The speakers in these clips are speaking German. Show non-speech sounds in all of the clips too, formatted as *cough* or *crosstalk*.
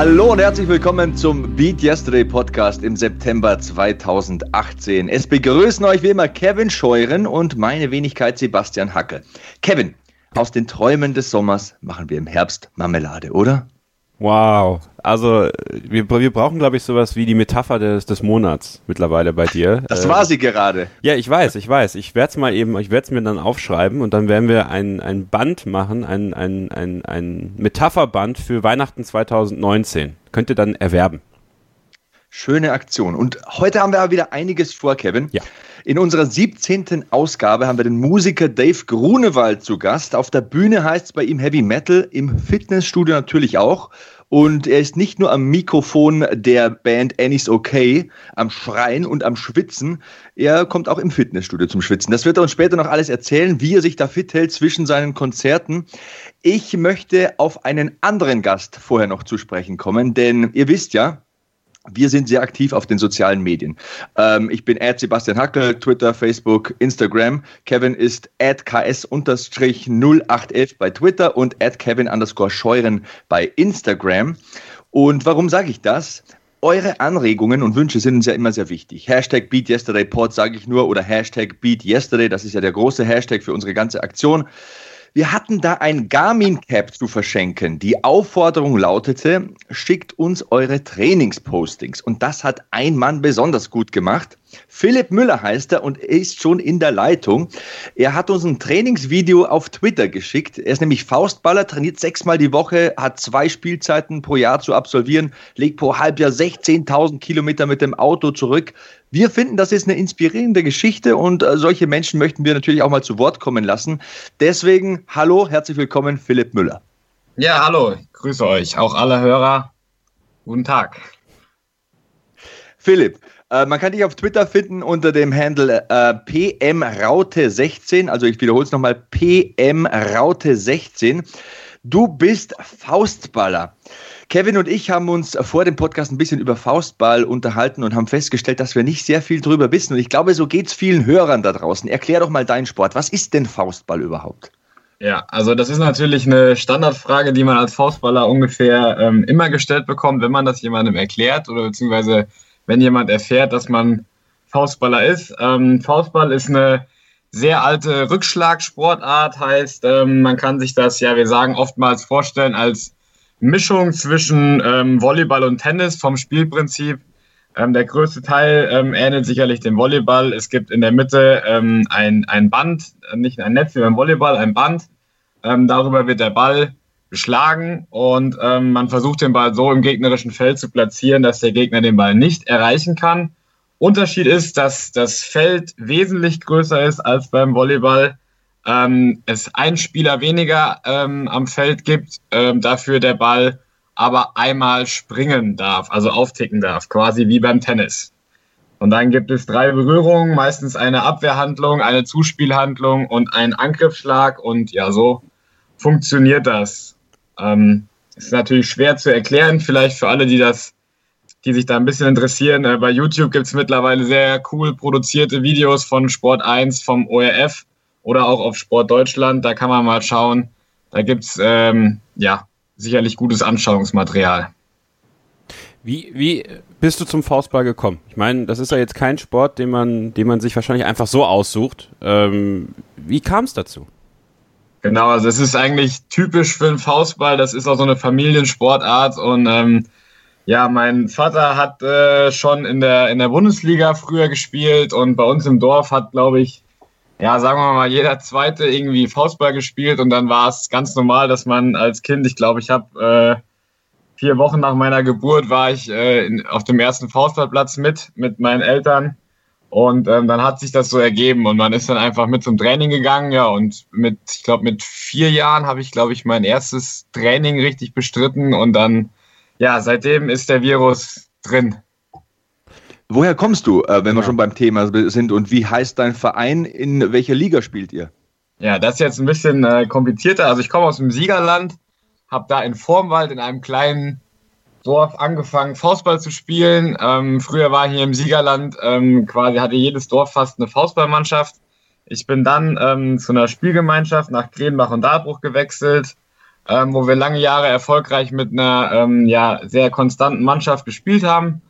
Hallo und herzlich willkommen zum Beat Yesterday Podcast im September 2018. Es begrüßen euch wie immer Kevin Scheuren und meine Wenigkeit Sebastian Hacke. Kevin, aus den Träumen des Sommers machen wir im Herbst Marmelade, oder? Wow. Also wir, wir brauchen, glaube ich, sowas wie die Metapher des, des Monats mittlerweile bei dir. Das war äh, sie gerade. Ja, ich weiß, ich weiß. Ich werde es mal eben, ich werde es mir dann aufschreiben und dann werden wir ein, ein Band machen, ein, ein, ein, ein Metapherband für Weihnachten 2019. Könnt ihr dann erwerben. Schöne Aktion. Und heute haben wir aber wieder einiges vor, Kevin. Ja. In unserer 17. Ausgabe haben wir den Musiker Dave Grunewald zu Gast. Auf der Bühne heißt es bei ihm Heavy Metal, im Fitnessstudio natürlich auch. Und er ist nicht nur am Mikrofon der Band Annie's Okay, am Schreien und am Schwitzen. Er kommt auch im Fitnessstudio zum Schwitzen. Das wird er uns später noch alles erzählen, wie er sich da fit hält zwischen seinen Konzerten. Ich möchte auf einen anderen Gast vorher noch zu sprechen kommen, denn ihr wisst ja, wir sind sehr aktiv auf den sozialen Medien. Ähm, ich bin at Sebastian Hackel, Twitter, Facebook, Instagram. Kevin ist at ks-0811 bei Twitter und at Kevin underscore Scheuren bei Instagram. Und warum sage ich das? Eure Anregungen und Wünsche sind uns ja immer sehr wichtig. Hashtag BeatYesterdayPod sage ich nur oder Hashtag BeatYesterday, das ist ja der große Hashtag für unsere ganze Aktion. Wir hatten da ein Garmin Cap zu verschenken. Die Aufforderung lautete, schickt uns eure Trainingspostings. Und das hat ein Mann besonders gut gemacht. Philipp Müller heißt er und ist schon in der Leitung. Er hat uns ein Trainingsvideo auf Twitter geschickt. Er ist nämlich Faustballer, trainiert sechsmal die Woche, hat zwei Spielzeiten pro Jahr zu absolvieren, legt pro Halbjahr 16.000 Kilometer mit dem Auto zurück. Wir finden, das ist eine inspirierende Geschichte und äh, solche Menschen möchten wir natürlich auch mal zu Wort kommen lassen. Deswegen, hallo, herzlich willkommen, Philipp Müller. Ja, hallo, grüße euch, auch alle Hörer. Guten Tag. Philipp, äh, man kann dich auf Twitter finden unter dem Handle äh, PMRaute16. Also ich wiederhole es nochmal, PMRaute16. Du bist Faustballer. Kevin und ich haben uns vor dem Podcast ein bisschen über Faustball unterhalten und haben festgestellt, dass wir nicht sehr viel drüber wissen. Und ich glaube, so geht es vielen Hörern da draußen. Erklär doch mal deinen Sport. Was ist denn Faustball überhaupt? Ja, also das ist natürlich eine Standardfrage, die man als Faustballer ungefähr ähm, immer gestellt bekommt, wenn man das jemandem erklärt oder beziehungsweise wenn jemand erfährt, dass man Faustballer ist. Ähm, Faustball ist eine sehr alte Rückschlagsportart, heißt, ähm, man kann sich das, ja, wir sagen oftmals vorstellen als Mischung zwischen ähm, Volleyball und Tennis vom Spielprinzip. Ähm, der größte Teil ähm, ähnelt sicherlich dem Volleyball. Es gibt in der Mitte ähm, ein, ein Band, nicht ein Netz wie beim Volleyball, ein Band. darüber wird der Ball geschlagen und ähm, man versucht den Ball so im gegnerischen Feld zu platzieren, dass der Gegner den Ball nicht erreichen kann. Unterschied ist, dass das Feld wesentlich größer ist als beim Volleyball. Ähm, es ein Spieler weniger ähm, am Feld gibt, ähm, dafür der Ball aber einmal springen darf, also aufticken darf, quasi wie beim Tennis. Und dann gibt es drei Berührungen, meistens eine Abwehrhandlung, eine Zuspielhandlung und einen Angriffsschlag. Und ja, so funktioniert das. Ähm, ist natürlich schwer zu erklären, vielleicht für alle, die das, die sich da ein bisschen interessieren. Äh, bei YouTube gibt es mittlerweile sehr cool produzierte Videos von Sport 1 vom ORF oder auch auf Sport Deutschland. Da kann man mal schauen. Da gibt es ähm, ja sicherlich gutes Anschauungsmaterial. Wie, wie bist du zum Faustball gekommen? Ich meine, das ist ja jetzt kein Sport, den man, den man sich wahrscheinlich einfach so aussucht. Ähm, wie kam es dazu? Genau, also es ist eigentlich typisch für einen Faustball. Das ist auch so eine Familiensportart. Und ähm, ja, mein Vater hat äh, schon in der in der Bundesliga früher gespielt. Und bei uns im Dorf hat, glaube ich, ja, sagen wir mal, jeder Zweite irgendwie Faustball gespielt. Und dann war es ganz normal, dass man als Kind, ich glaube, ich habe äh, vier Wochen nach meiner Geburt war ich äh, in, auf dem ersten Faustballplatz mit mit meinen Eltern und ähm, dann hat sich das so ergeben und man ist dann einfach mit zum Training gegangen, ja. Und mit, ich glaube, mit vier Jahren habe ich, glaube ich, mein erstes Training richtig bestritten und dann, ja, seitdem ist der Virus drin. Woher kommst du, äh, wenn ja. wir schon beim Thema sind und wie heißt dein Verein? In welcher Liga spielt ihr? Ja, das ist jetzt ein bisschen äh, komplizierter. Also ich komme aus dem Siegerland, habe da in Formwald in einem kleinen Dorf angefangen, Faustball zu spielen. Ähm, früher war hier im Siegerland, ähm, quasi hatte jedes Dorf fast eine Faustballmannschaft. Ich bin dann ähm, zu einer Spielgemeinschaft nach Krenbach und Darbruch gewechselt. ähm, wo wir lange Jahre erfolgreich mit einer ähm, ja, sehr konstanten Mannschaft gespielt haben.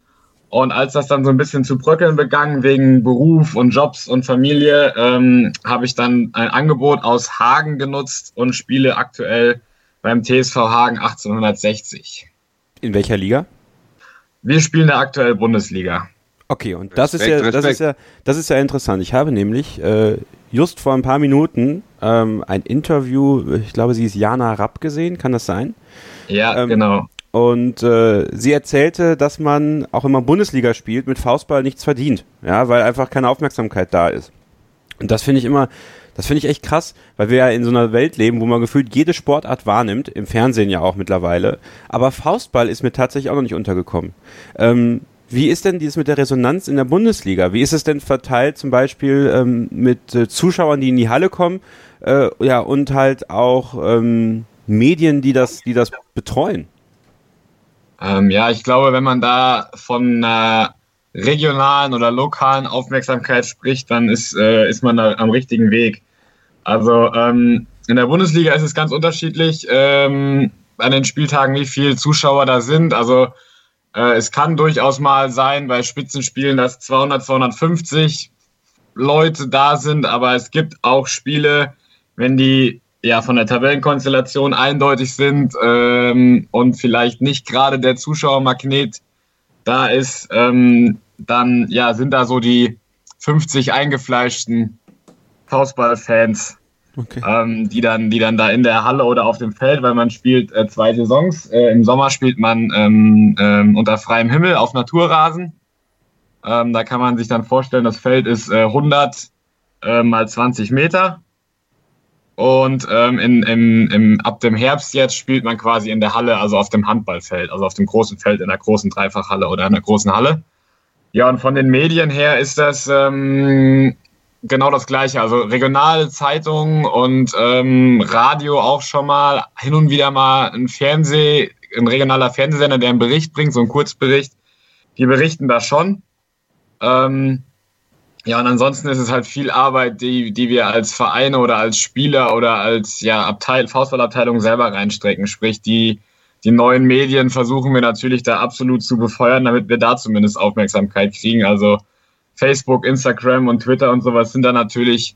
Und als das dann so ein bisschen zu bröckeln begann, wegen Beruf und Jobs und Familie, ähm, habe ich dann ein Angebot aus Hagen genutzt und spiele aktuell beim TSV Hagen 1860. In welcher Liga? Wir spielen der aktuell Bundesliga. Okay, und das ist ja, das ist ja, das ist ja interessant. Ich habe nämlich äh, just vor ein paar Minuten ähm, ein Interview, ich glaube, sie ist Jana Rapp gesehen, kann das sein? Ja, ähm, genau. Und äh, sie erzählte, dass man auch wenn man Bundesliga spielt, mit Faustball nichts verdient, ja, weil einfach keine Aufmerksamkeit da ist. Und das finde ich immer, das finde ich echt krass, weil wir ja in so einer Welt leben, wo man gefühlt jede Sportart wahrnimmt, im Fernsehen ja auch mittlerweile. Aber Faustball ist mir tatsächlich auch noch nicht untergekommen. Ähm, wie ist denn dieses mit der Resonanz in der Bundesliga? Wie ist es denn verteilt zum Beispiel ähm, mit äh, Zuschauern, die in die Halle kommen, äh, ja, und halt auch ähm, Medien, die das, die das betreuen? Ähm, ja, ich glaube, wenn man da von einer regionalen oder lokalen Aufmerksamkeit spricht, dann ist, äh, ist man da am richtigen Weg. Also ähm, in der Bundesliga ist es ganz unterschiedlich ähm, an den Spieltagen, wie viele Zuschauer da sind. Also äh, es kann durchaus mal sein bei Spitzenspielen, dass 200, 250 Leute da sind, aber es gibt auch Spiele, wenn die ja von der Tabellenkonstellation eindeutig sind ähm, und vielleicht nicht gerade der Zuschauermagnet da ist, ähm, dann ja sind da so die 50 eingefleischten Faustballfans, okay. ähm, die dann, die dann da in der Halle oder auf dem Feld, weil man spielt äh, zwei Saisons. Äh, Im Sommer spielt man ähm, ähm, unter freiem Himmel auf Naturrasen. Ähm, da kann man sich dann vorstellen, das Feld ist äh, 100 äh, mal 20 Meter und ähm, in, im, im, ab dem Herbst jetzt spielt man quasi in der Halle, also auf dem Handballfeld, also auf dem großen Feld in der großen Dreifachhalle oder in der großen Halle. Ja, und von den Medien her ist das ähm, genau das Gleiche. Also regionale Zeitungen und ähm, Radio auch schon mal, hin und wieder mal ein Fernseh, ein regionaler Fernsehsender, der einen Bericht bringt, so einen Kurzbericht. Die berichten da schon. Ähm, ja, und ansonsten ist es halt viel Arbeit, die, die wir als Vereine oder als Spieler oder als ja, Abteil, Faustballabteilung selber reinstrecken. Sprich, die, die neuen Medien versuchen wir natürlich da absolut zu befeuern, damit wir da zumindest Aufmerksamkeit kriegen. Also Facebook, Instagram und Twitter und sowas sind da natürlich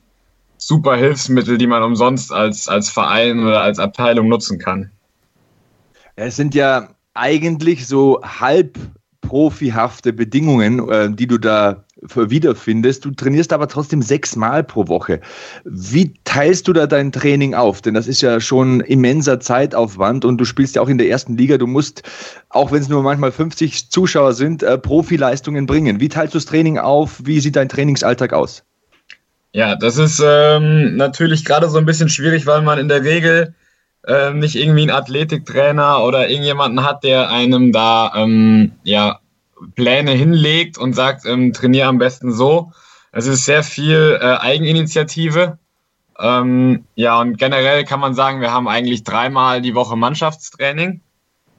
super Hilfsmittel, die man umsonst als, als Verein oder als Abteilung nutzen kann. Es sind ja eigentlich so halb profihafte Bedingungen, äh, die du da wiederfindest. Du trainierst aber trotzdem sechsmal pro Woche. Wie teilst du da dein Training auf? Denn das ist ja schon immenser Zeitaufwand und du spielst ja auch in der ersten Liga. Du musst, auch wenn es nur manchmal 50 Zuschauer sind, äh, Profileistungen bringen. Wie teilst du das Training auf? Wie sieht dein Trainingsalltag aus? Ja, das ist ähm, natürlich gerade so ein bisschen schwierig, weil man in der Regel äh, nicht irgendwie einen Athletiktrainer oder irgendjemanden hat, der einem da ähm, ja Pläne hinlegt und sagt, ähm, trainiere am besten so. Es ist sehr viel äh, Eigeninitiative. Ähm, ja, und generell kann man sagen, wir haben eigentlich dreimal die Woche Mannschaftstraining,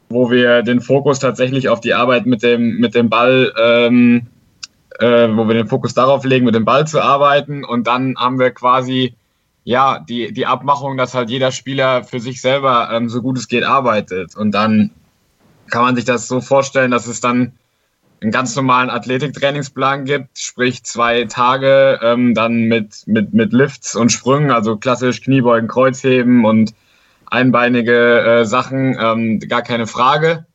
wo wir den Fokus tatsächlich auf die Arbeit mit dem, mit dem Ball, ähm, äh, wo wir den Fokus darauf legen, mit dem Ball zu arbeiten. Und dann haben wir quasi ja die, die Abmachung, dass halt jeder Spieler für sich selber ähm, so gut es geht arbeitet. Und dann kann man sich das so vorstellen, dass es dann einen ganz normalen Athletiktrainingsplan gibt, sprich zwei Tage ähm, dann mit, mit, mit Lifts und Sprüngen, also klassisch Kniebeugen, Kreuzheben und einbeinige äh, Sachen, ähm, gar keine Frage.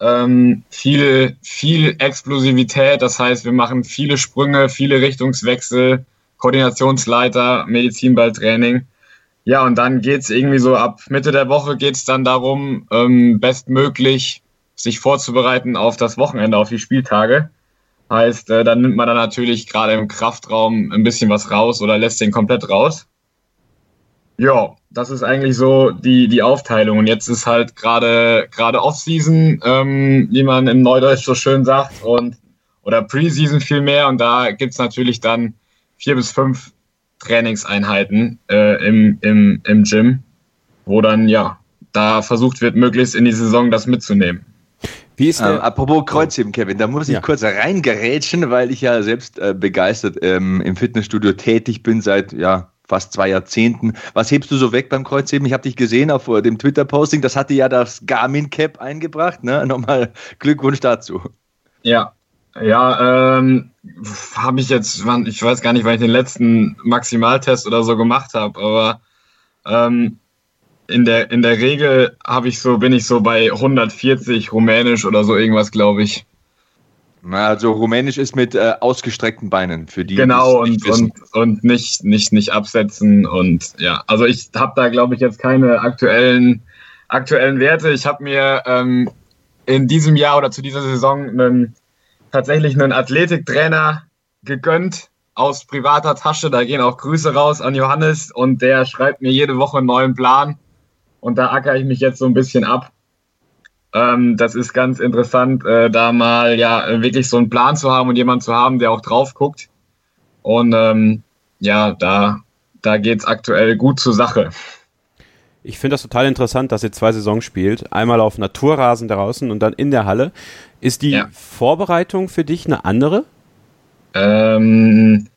Ähm, viel, viel Explosivität, das heißt, wir machen viele Sprünge, viele Richtungswechsel, Koordinationsleiter, Medizinballtraining. Ja, und dann geht's irgendwie so ab Mitte der Woche geht's dann darum, ähm, bestmöglich sich vorzubereiten auf das Wochenende, auf die Spieltage. Heißt, äh, dann nimmt man dann natürlich gerade im Kraftraum ein bisschen was raus oder lässt den komplett raus. Ja, das ist eigentlich so die, die Aufteilung. Und jetzt ist halt gerade gerade Off-Season, ähm, wie man im Neudeutsch so schön sagt, und oder Preseason viel mehr. Und da gibt's natürlich dann vier bis fünf Trainingseinheiten äh, im, im, im Gym, wo dann ja da versucht wird, möglichst in die Saison das mitzunehmen. Wie ist ähm, apropos Kreuzheben, Kevin, da muss ich ja. kurz reingerätschen, weil ich ja selbst äh, begeistert ähm, im Fitnessstudio tätig bin seit ja, fast zwei Jahrzehnten. Was hebst du so weg beim Kreuzheben? Ich habe dich gesehen auf äh, dem Twitter-Posting, das hatte ja das Garmin-Cap eingebracht. Ne? *laughs* Nochmal Glückwunsch dazu. Ja, ja, ähm, habe ich jetzt, ich weiß gar nicht, wann ich den letzten Maximaltest oder so gemacht habe, aber ähm, in der, in der Regel habe ich so, bin ich so bei 140 Rumänisch oder so irgendwas, glaube ich. Also Rumänisch ist mit äh, ausgestreckten Beinen für die. Genau und, und, und nicht, nicht, nicht absetzen und ja, also ich habe da glaube ich jetzt keine aktuellen, aktuellen Werte. Ich habe mir ähm, in diesem Jahr oder zu dieser Saison einen, tatsächlich einen Athletiktrainer gegönnt aus privater Tasche. Da gehen auch Grüße raus an Johannes und der schreibt mir jede Woche einen neuen Plan und da ackere ich mich jetzt so ein bisschen ab. Ähm, das ist ganz interessant, äh, da mal ja wirklich so einen Plan zu haben und jemanden zu haben, der auch drauf guckt. Und ähm, ja, da, da geht es aktuell gut zur Sache. Ich finde das total interessant, dass ihr zwei Saisons spielt. Einmal auf Naturrasen draußen und dann in der Halle. Ist die ja. Vorbereitung für dich eine andere? Ähm,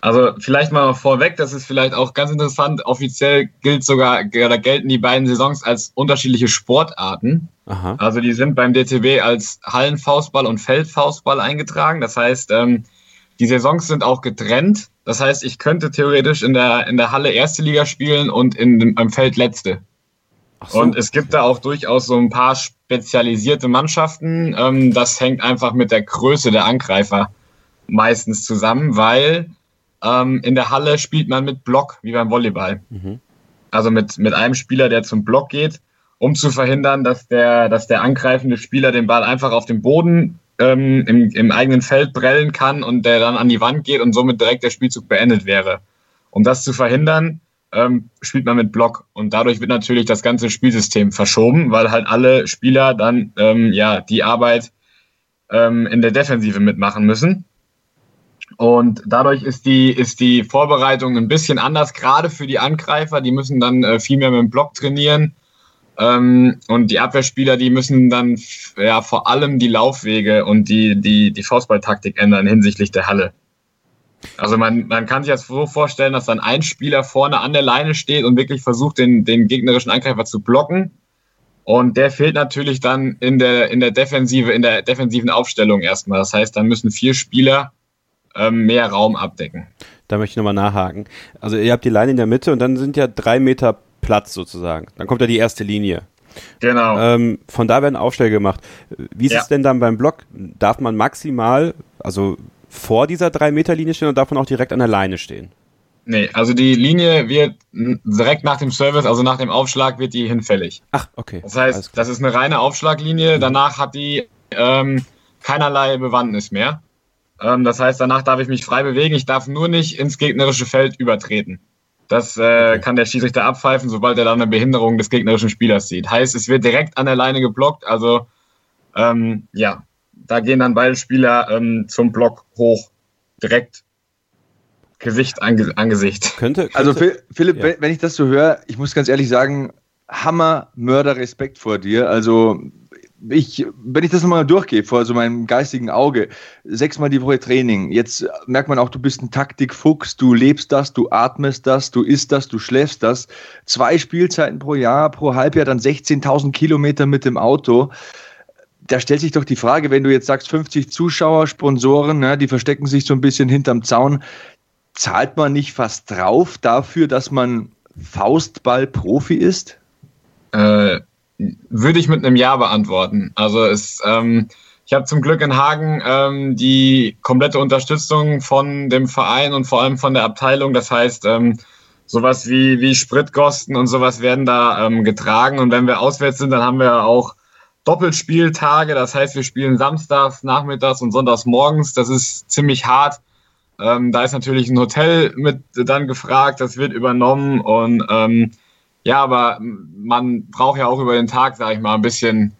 also vielleicht mal vorweg, das ist vielleicht auch ganz interessant. Offiziell gilt sogar, oder gelten die beiden Saisons als unterschiedliche Sportarten. Aha. Also die sind beim DTB als Hallenfaustball und Feldfaustball eingetragen. Das heißt, ähm, die Saisons sind auch getrennt. Das heißt, ich könnte theoretisch in der, in der Halle erste Liga spielen und in, im Feld letzte. So. Und es gibt da auch durchaus so ein paar spezialisierte Mannschaften. Ähm, das hängt einfach mit der Größe der Angreifer meistens zusammen, weil ähm, in der Halle spielt man mit Block, wie beim Volleyball. Mhm. Also mit, mit einem Spieler, der zum Block geht, um zu verhindern, dass der, dass der angreifende Spieler den Ball einfach auf dem Boden ähm, im, im eigenen Feld prellen kann und der dann an die Wand geht und somit direkt der Spielzug beendet wäre. Um das zu verhindern, ähm, spielt man mit Block und dadurch wird natürlich das ganze Spielsystem verschoben, weil halt alle Spieler dann ähm, ja die Arbeit ähm, in der Defensive mitmachen müssen. Und dadurch ist die, ist die Vorbereitung ein bisschen anders, gerade für die Angreifer. Die müssen dann äh, viel mehr mit dem Block trainieren. Ähm, und die Abwehrspieler, die müssen dann ja vor allem die Laufwege und die, die, die Faustballtaktik ändern hinsichtlich der Halle. Also man, man kann sich das so vorstellen, dass dann ein Spieler vorne an der Leine steht und wirklich versucht, den, den gegnerischen Angreifer zu blocken. Und der fehlt natürlich dann in der, in der Defensive, in der defensiven Aufstellung erstmal. Das heißt, dann müssen vier Spieler ähm, mehr Raum abdecken. Da möchte ich nochmal nachhaken. Also ihr habt die Leine in der Mitte und dann sind ja drei Meter Platz sozusagen. Dann kommt ja die erste Linie. Genau. Ähm, von da werden Aufschläge gemacht. Wie ist ja. es denn dann beim Block? Darf man maximal, also vor dieser drei Meter Linie stehen oder darf man auch direkt an der Leine stehen? Nee, also die Linie wird direkt nach dem Service, also nach dem Aufschlag, wird die hinfällig. Ach, okay. Das heißt, das ist eine reine Aufschlaglinie. Danach hat die ähm, keinerlei Bewandtnis mehr. Ähm, das heißt, danach darf ich mich frei bewegen. Ich darf nur nicht ins gegnerische Feld übertreten. Das äh, okay. kann der Schiedsrichter abpfeifen, sobald er dann eine Behinderung des gegnerischen Spielers sieht. Heißt, es wird direkt an der Leine geblockt. Also ähm, ja, da gehen dann beide Spieler ähm, zum Block hoch, direkt Gesicht an, an Gesicht. Könnte, könnte, also Philipp, ja. wenn ich das so höre, ich muss ganz ehrlich sagen, Hammer, Mörder, Respekt vor dir. Also ich, wenn ich das nochmal durchgehe vor so meinem geistigen Auge, sechsmal die Woche Training, jetzt merkt man auch, du bist ein Taktikfuchs, du lebst das, du atmest das, du isst das, du schläfst das. Zwei Spielzeiten pro Jahr, pro Halbjahr dann 16.000 Kilometer mit dem Auto. Da stellt sich doch die Frage, wenn du jetzt sagst, 50 Zuschauer, Sponsoren, ne, die verstecken sich so ein bisschen hinterm Zaun, zahlt man nicht fast drauf dafür, dass man Faustball-Profi ist? Äh, würde ich mit einem Ja beantworten. Also es, ähm, ich habe zum Glück in Hagen ähm, die komplette Unterstützung von dem Verein und vor allem von der Abteilung. Das heißt, ähm, sowas wie, wie Spritkosten und sowas werden da ähm, getragen. Und wenn wir auswärts sind, dann haben wir auch Doppelspieltage. Das heißt, wir spielen samstags, nachmittags und sonntags morgens. Das ist ziemlich hart. Ähm, da ist natürlich ein Hotel mit dann gefragt, das wird übernommen und ähm, ja, aber man braucht ja auch über den Tag, sage ich mal, ein bisschen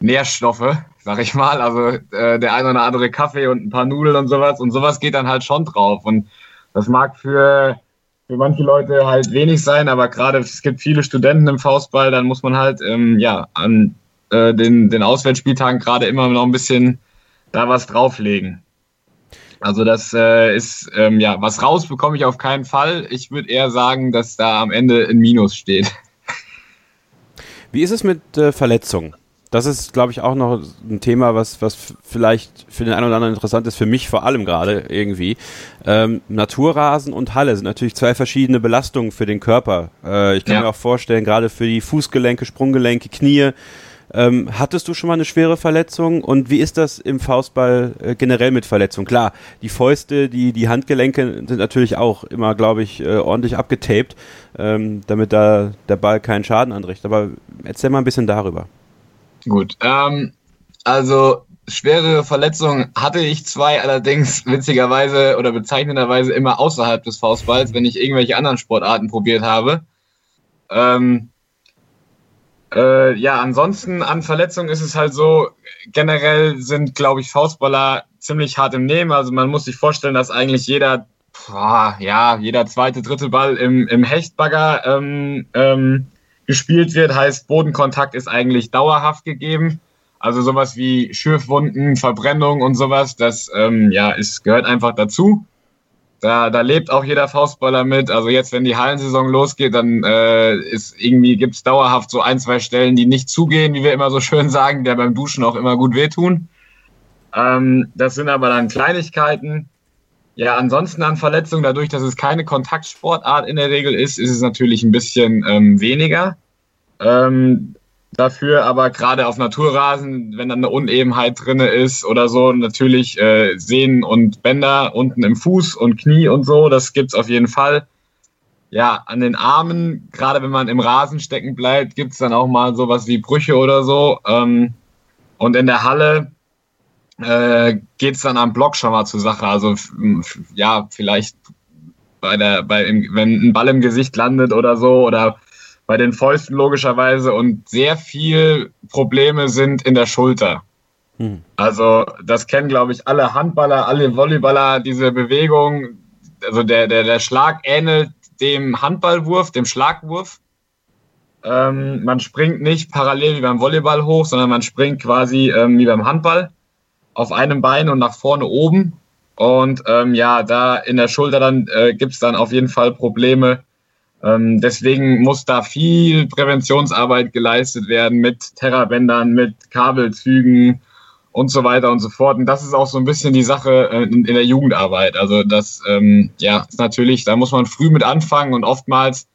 Nährstoffe, sag ich mal. Also äh, der eine oder andere Kaffee und ein paar Nudeln und sowas. Und sowas geht dann halt schon drauf. Und das mag für, für manche Leute halt wenig sein, aber gerade es gibt viele Studenten im Faustball, dann muss man halt ähm, ja an äh, den, den Auswärtsspieltagen gerade immer noch ein bisschen da was drauflegen. Also das äh, ist, ähm, ja, was raus bekomme ich auf keinen Fall. Ich würde eher sagen, dass da am Ende ein Minus steht. Wie ist es mit äh, Verletzungen? Das ist, glaube ich, auch noch ein Thema, was, was vielleicht für den einen oder anderen interessant ist, für mich vor allem gerade irgendwie. Ähm, Naturrasen und Halle sind natürlich zwei verschiedene Belastungen für den Körper. Äh, ich kann ja. mir auch vorstellen, gerade für die Fußgelenke, Sprunggelenke, Knie, ähm, hattest du schon mal eine schwere Verletzung und wie ist das im Faustball äh, generell mit Verletzungen? Klar, die Fäuste, die, die Handgelenke sind natürlich auch immer, glaube ich, äh, ordentlich abgetaped, ähm, damit da der Ball keinen Schaden anrichtet. Aber erzähl mal ein bisschen darüber. Gut, ähm, also schwere Verletzungen hatte ich zwei, allerdings witzigerweise oder bezeichnenderweise immer außerhalb des Faustballs, wenn ich irgendwelche anderen Sportarten probiert habe. Ähm, äh, ja, ansonsten an Verletzungen ist es halt so, generell sind, glaube ich, Faustballer ziemlich hart im Nehmen. Also man muss sich vorstellen, dass eigentlich jeder, boah, ja, jeder zweite, dritte Ball im, im Hechtbagger ähm, ähm, gespielt wird. Heißt, Bodenkontakt ist eigentlich dauerhaft gegeben. Also sowas wie Schürfwunden, Verbrennung und sowas, das ähm, ja, ist, gehört einfach dazu. Da, da lebt auch jeder Faustballer mit. Also jetzt, wenn die Hallensaison losgeht, dann äh, ist irgendwie gibt's dauerhaft so ein, zwei Stellen, die nicht zugehen, wie wir immer so *laughs* schön sagen, der beim Duschen auch immer gut wehtun. Ähm, das sind aber dann Kleinigkeiten. Ja, ansonsten an Verletzungen, dadurch, dass es keine Kontaktsportart in der Regel ist, ist es natürlich ein bisschen ähm, weniger. Ähm, dafür aber gerade auf Naturrasen, wenn dann eine Unebenheit drin ist oder so, natürlich äh, Sehnen und Bänder unten im Fuß und Knie und so, das gibt's auf jeden Fall. Ja, an den Armen, gerade wenn man im Rasen stecken bleibt, gibt's dann auch mal sowas wie Brüche oder so. Ähm, und in der Halle äh, geht's dann am Block schon mal zur Sache. Also ja, vielleicht bei der, bei, wenn ein Ball im Gesicht landet oder so oder bei den Fäusten logischerweise und sehr viel Probleme sind in der Schulter. Hm. Also das kennen, glaube ich, alle Handballer, alle Volleyballer, diese Bewegung. Also der, der, der Schlag ähnelt dem Handballwurf, dem Schlagwurf. Ähm, man springt nicht parallel wie beim Volleyball hoch, sondern man springt quasi ähm, wie beim Handball auf einem Bein und nach vorne oben. Und ähm, ja, da in der Schulter dann äh, gibt es dann auf jeden Fall Probleme, ähm, deswegen muss da viel Präventionsarbeit geleistet werden mit Terrabändern, mit Kabelzügen und so weiter und so fort. Und das ist auch so ein bisschen die Sache äh, in, in, der Jugendarbeit. Also das, ähm, ja, ist natürlich, da muss man früh mit anfangen und oftmals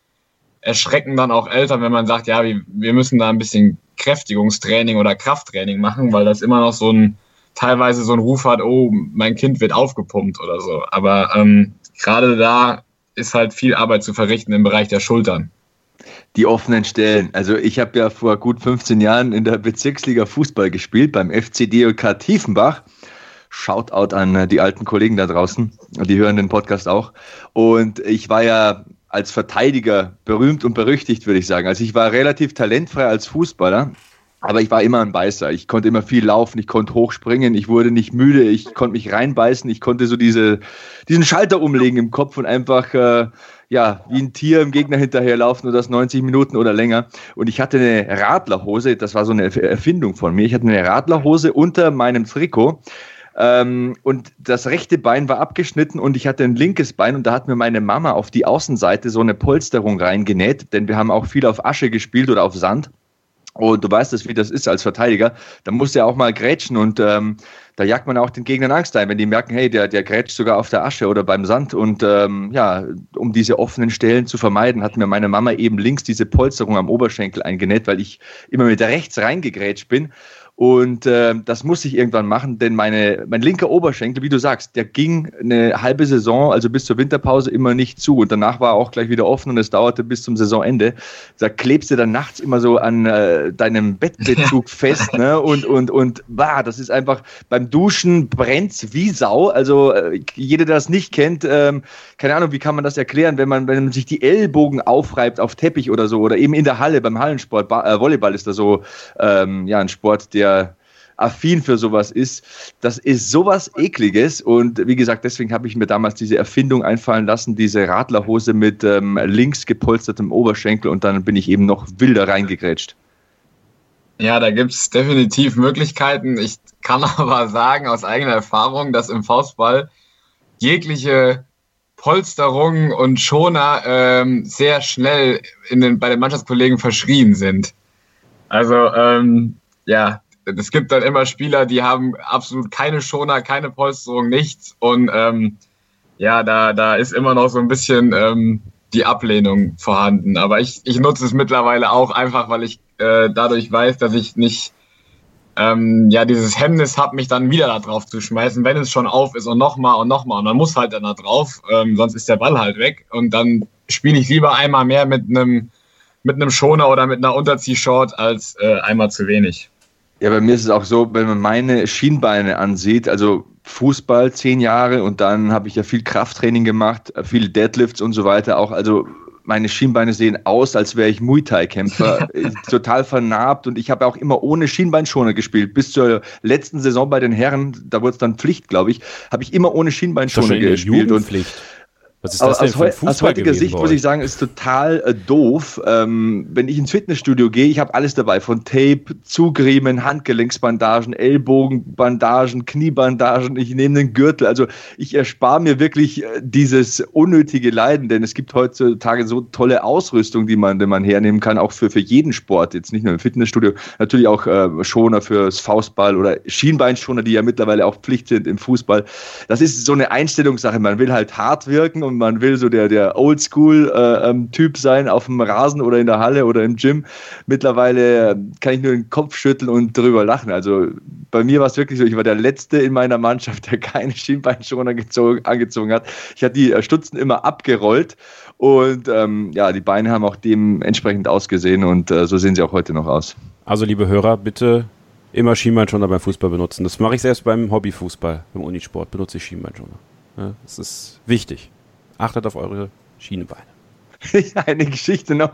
erschrecken dann auch Eltern, wenn man sagt, ja, wir, wir müssen da ein bisschen Kräftigungstraining oder Krafttraining machen, weil das immer noch so ein teilweise so ein Ruf hat, oh, mein Kind wird aufgepumpt oder so. Aber ähm, gerade da ist halt viel Arbeit zu verrichten im Bereich der Schultern. Die offenen Stellen. Also ich habe ja vor gut 15 Jahren in der Bezirksliga Fußball gespielt beim FC DOK Tiefenbach. Shoutout an äh, die alten Kollegen da draußen. Die hören den Podcast auch. Und ich war ja als Verteidiger berühmt und berüchtigt, würde ich sagen. Also ich war relativ talentfrei als Fußballer, aber ich war immer ein Beißer. Ich konnte immer viel laufen, ich konnte hochspringen, ich wurde nicht müde, ich konnte mich reinbeißen, ich konnte so diese, diesen Schalter umlegen im Kopf und einfach äh, ja, wie ein Tier im Gegner hinterherlaufen und das 90 Minuten oder länger. Und ich hatte eine Radlerhose, das war so eine Erfindung von mir. Ich hatte eine Radlerhose unter meinem Trikot. Ähm, und das rechte Bein war abgeschnitten und ich hatte ein linkes Bein und da hat mir meine Mama auf die Außenseite so eine Polsterung reingenäht, denn wir haben auch viel auf Asche gespielt oder auf Sand. Und du weißt es, wie das ist als Verteidiger. Da musst du ja auch mal grätschen und ähm, da jagt man auch den Gegnern Angst ein, wenn die merken, hey, der, der grätscht sogar auf der Asche oder beim Sand. Und ähm, ja, um diese offenen Stellen zu vermeiden, hat mir meine Mama eben links diese Polsterung am Oberschenkel eingenäht, weil ich immer mit rechts reingegrätscht bin. Und äh, das muss ich irgendwann machen, denn meine, mein linker Oberschenkel, wie du sagst, der ging eine halbe Saison, also bis zur Winterpause, immer nicht zu. Und danach war er auch gleich wieder offen und es dauerte bis zum Saisonende. Da klebst du dann nachts immer so an äh, deinem Bettbezug fest. Ne? Und, und, und bah, das ist einfach, beim Duschen brennt wie Sau. Also äh, jeder, der das nicht kennt, ähm, keine Ahnung, wie kann man das erklären, wenn man, wenn man sich die Ellbogen aufreibt auf Teppich oder so oder eben in der Halle beim Hallensport. Ba äh, Volleyball ist da so ähm, ja, ein Sport, der affin für sowas ist. Das ist sowas ekliges und wie gesagt, deswegen habe ich mir damals diese Erfindung einfallen lassen, diese Radlerhose mit ähm, links gepolstertem Oberschenkel und dann bin ich eben noch wilder reingegrätscht. Ja, da gibt es definitiv Möglichkeiten. Ich kann *laughs* aber sagen aus eigener Erfahrung, dass im Faustball jegliche Polsterung und Schoner ähm, sehr schnell in den, bei den Mannschaftskollegen verschrien sind. Also ähm, ja, es gibt dann immer Spieler, die haben absolut keine Schoner, keine Polsterung, nichts. Und ähm, ja, da, da ist immer noch so ein bisschen ähm, die Ablehnung vorhanden. Aber ich, ich nutze es mittlerweile auch einfach, weil ich äh, dadurch weiß, dass ich nicht ähm, ja dieses Hemmnis habe, mich dann wieder da drauf zu schmeißen, wenn es schon auf ist und nochmal und nochmal. Und man muss halt dann da drauf, ähm, sonst ist der Ball halt weg. Und dann spiele ich lieber einmal mehr mit einem mit einem Schoner oder mit einer Unterziehshort als äh, einmal zu wenig. Ja, bei mir ist es auch so, wenn man meine Schienbeine ansieht, also Fußball zehn Jahre und dann habe ich ja viel Krafttraining gemacht, viele Deadlifts und so weiter auch. Also meine Schienbeine sehen aus, als wäre ich Muay Thai-Kämpfer, total vernarbt und ich habe auch immer ohne Schienbeinschoner gespielt. Bis zur letzten Saison bei den Herren, da wurde es dann Pflicht, glaube ich, habe ich immer ohne Schienbeinschoner gespielt. Und was ist das denn aus, aus heutiger Sicht muss ich sagen, ist total äh, doof. Ähm, wenn ich ins Fitnessstudio gehe, ich habe alles dabei, von Tape, Zugriemen, Handgelenksbandagen, Ellbogenbandagen, Kniebandagen, ich nehme den Gürtel. Also ich erspare mir wirklich äh, dieses unnötige Leiden, denn es gibt heutzutage so tolle Ausrüstung, die man, die man hernehmen kann, auch für, für jeden Sport, jetzt nicht nur im Fitnessstudio, natürlich auch äh, Schoner fürs Faustball oder Schienbeinschoner, die ja mittlerweile auch Pflicht sind im Fußball. Das ist so eine Einstellungssache. Man will halt hart wirken und man will so der, der Oldschool-Typ äh, ähm, sein auf dem Rasen oder in der Halle oder im Gym. Mittlerweile kann ich nur den Kopf schütteln und drüber lachen. Also bei mir war es wirklich so, ich war der Letzte in meiner Mannschaft, der *laughs* keine Schienbeinschoner angezogen hat. Ich hatte die äh, Stutzen immer abgerollt und ähm, ja, die Beine haben auch dementsprechend ausgesehen und äh, so sehen sie auch heute noch aus. Also liebe Hörer, bitte immer Schienbeinschoner beim Fußball benutzen. Das mache ich selbst beim Hobbyfußball, im Unisport benutze ich Schienbeinschoner. Ja, das ist wichtig. Achtet auf eure Schienenbeine. *laughs* Eine Geschichte noch.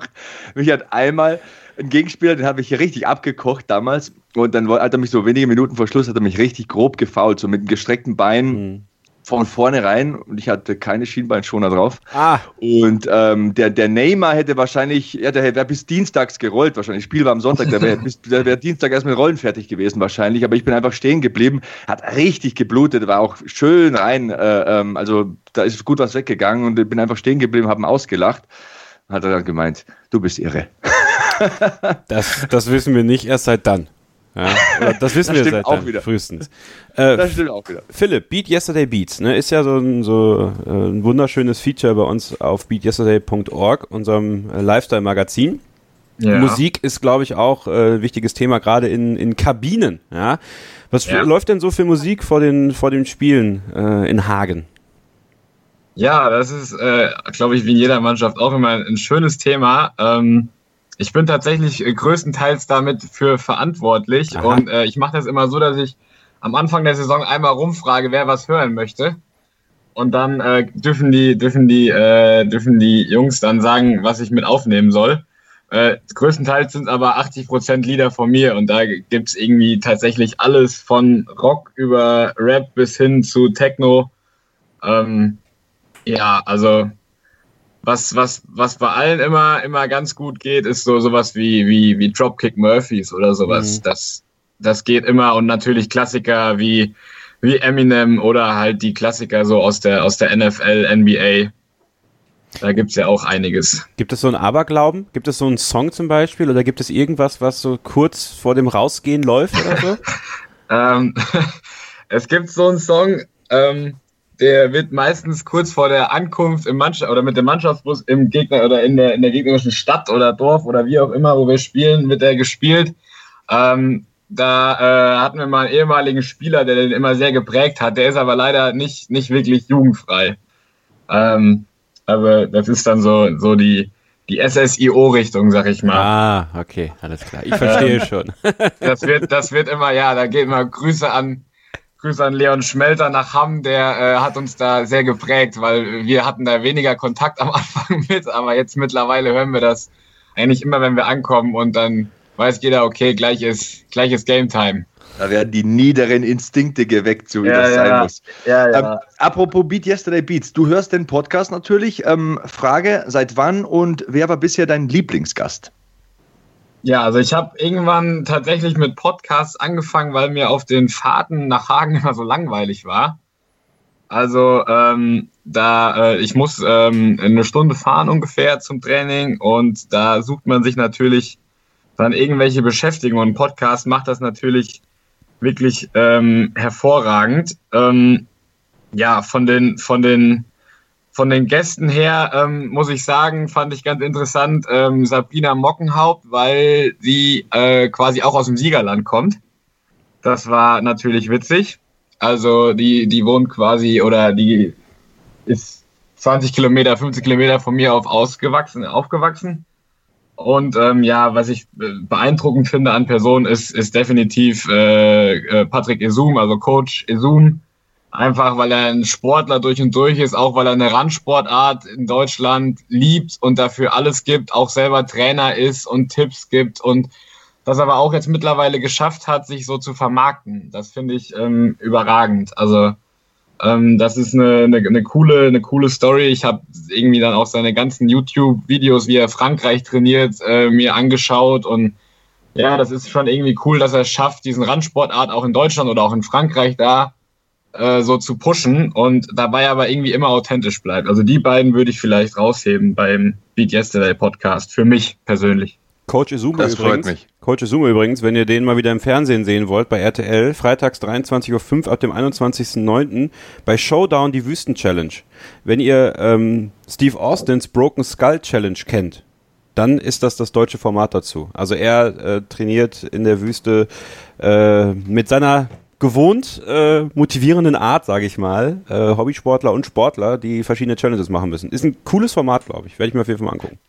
Mich hat einmal ein Gegenspieler, den habe ich richtig abgekocht damals. Und dann hat er mich so wenige Minuten vor Schluss, hat er mich richtig grob gefault, so mit gestreckten Bein. Mhm von vornherein und ich hatte keine Schienbeinschoner drauf. Ah. Und ähm, der, der Neymar hätte wahrscheinlich, ja, der wäre bis dienstags gerollt, wahrscheinlich. Spiel war am Sonntag, der wäre *laughs* wär Dienstag erst mit Rollen fertig gewesen, wahrscheinlich. Aber ich bin einfach stehen geblieben, hat richtig geblutet, war auch schön rein. Äh, ähm, also da ist gut was weggegangen und ich bin einfach stehen geblieben, haben ausgelacht. Hat er dann gemeint, du bist irre. das, das wissen wir nicht erst seit dann. Ja, das wissen das wir seit auch wieder. frühestens. Äh, das stimmt auch wieder. Philipp, Beat Yesterday Beats, ne, ist ja so ein, so äh, ein wunderschönes Feature bei uns auf beatyesterday.org, unserem äh, Lifestyle-Magazin. Ja. Musik ist, glaube ich, auch äh, ein wichtiges Thema, gerade in, in Kabinen. Ja? Was ja. läuft denn so für Musik vor den, vor den Spielen äh, in Hagen? Ja, das ist, äh, glaube ich, wie in jeder Mannschaft auch immer ein schönes Thema. Ähm, ich bin tatsächlich äh, größtenteils damit für verantwortlich Aha. und äh, ich mache das immer so, dass ich am Anfang der Saison einmal rumfrage, wer was hören möchte. Und dann äh, dürfen die, dürfen die, äh, dürfen die Jungs dann sagen, was ich mit aufnehmen soll. Äh, größtenteils sind aber 80 Prozent Lieder von mir und da gibt's irgendwie tatsächlich alles von Rock über Rap bis hin zu Techno. Ähm, ja, also was, was, was bei allen immer, immer ganz gut geht, ist so sowas wie, wie, wie Dropkick Murphys oder sowas. Mhm. Das, das geht immer und natürlich Klassiker wie, wie Eminem oder halt die Klassiker so aus der, aus der NFL, NBA. Da gibt's ja auch einiges. Gibt es so einen Aberglauben? Gibt es so einen Song zum Beispiel? Oder gibt es irgendwas, was so kurz vor dem Rausgehen läuft oder so? *laughs* ähm, *laughs* es gibt so einen Song, ähm, der wird meistens kurz vor der Ankunft im Mannschaft oder mit dem Mannschaftsbus im Gegner oder in der, in der gegnerischen Stadt oder Dorf oder wie auch immer, wo wir spielen, wird der gespielt. Ähm, da äh, hatten wir mal einen ehemaligen Spieler, der den immer sehr geprägt hat. Der ist aber leider nicht, nicht wirklich jugendfrei. Ähm, aber das ist dann so, so die, die SSIO-Richtung, sag ich mal. Ah, okay, alles klar. Ich verstehe schon. das wird, das wird immer, ja, da geht mal Grüße an Grüße an Leon Schmelter nach Hamm, der äh, hat uns da sehr geprägt, weil wir hatten da weniger Kontakt am *laughs* Anfang mit, aber jetzt mittlerweile hören wir das eigentlich immer, wenn wir ankommen und dann weiß jeder, okay, gleich ist, gleich ist Game Time. Da werden die niederen Instinkte geweckt, so wie ja, das ja, sein muss. Ja, ja. Ähm, apropos Beat Yesterday Beats, du hörst den Podcast natürlich. Ähm, Frage, seit wann und wer war bisher dein Lieblingsgast? Ja, also ich habe irgendwann tatsächlich mit Podcasts angefangen, weil mir auf den Fahrten nach Hagen *laughs* immer so langweilig war. Also ähm, da äh, ich muss ähm, eine Stunde fahren ungefähr zum Training und da sucht man sich natürlich dann irgendwelche Beschäftigungen und Podcast macht das natürlich wirklich ähm, hervorragend. Ähm, ja, von den von den von den Gästen her ähm, muss ich sagen, fand ich ganz interessant ähm, Sabrina Mockenhaupt, weil sie äh, quasi auch aus dem Siegerland kommt. Das war natürlich witzig. Also die, die wohnt quasi oder die ist 20 Kilometer, 50 Kilometer von mir auf ausgewachsen, aufgewachsen. Und ähm, ja, was ich äh, beeindruckend finde an Personen ist, ist definitiv äh, äh, Patrick Esum, also Coach Esum. Einfach weil er ein Sportler durch und durch ist, auch weil er eine Randsportart in Deutschland liebt und dafür alles gibt, auch selber Trainer ist und Tipps gibt und das aber auch jetzt mittlerweile geschafft hat, sich so zu vermarkten. Das finde ich ähm, überragend. Also ähm, das ist eine, eine, eine, coole, eine coole Story. Ich habe irgendwie dann auch seine ganzen YouTube-Videos, wie er Frankreich trainiert, äh, mir angeschaut und ja, das ist schon irgendwie cool, dass er schafft, diesen Randsportart auch in Deutschland oder auch in Frankreich da äh, so zu pushen und dabei aber irgendwie immer authentisch bleibt. Also die beiden würde ich vielleicht rausheben beim Beat Yesterday Podcast, für mich persönlich. Coach Izuma das übrigens. Freut mich. Coach Izuma übrigens, wenn ihr den mal wieder im Fernsehen sehen wollt, bei RTL, freitags 23.05 Uhr ab dem 21.09. bei Showdown die Wüsten Challenge. Wenn ihr ähm, Steve Austins Broken Skull Challenge kennt, dann ist das das deutsche Format dazu. Also er äh, trainiert in der Wüste äh, mit seiner gewohnt äh, motivierenden Art, sage ich mal, äh, Hobbysportler und Sportler, die verschiedene Challenges machen müssen. Ist ein cooles Format, glaube ich. Werde ich mir auf jeden Fall mal angucken.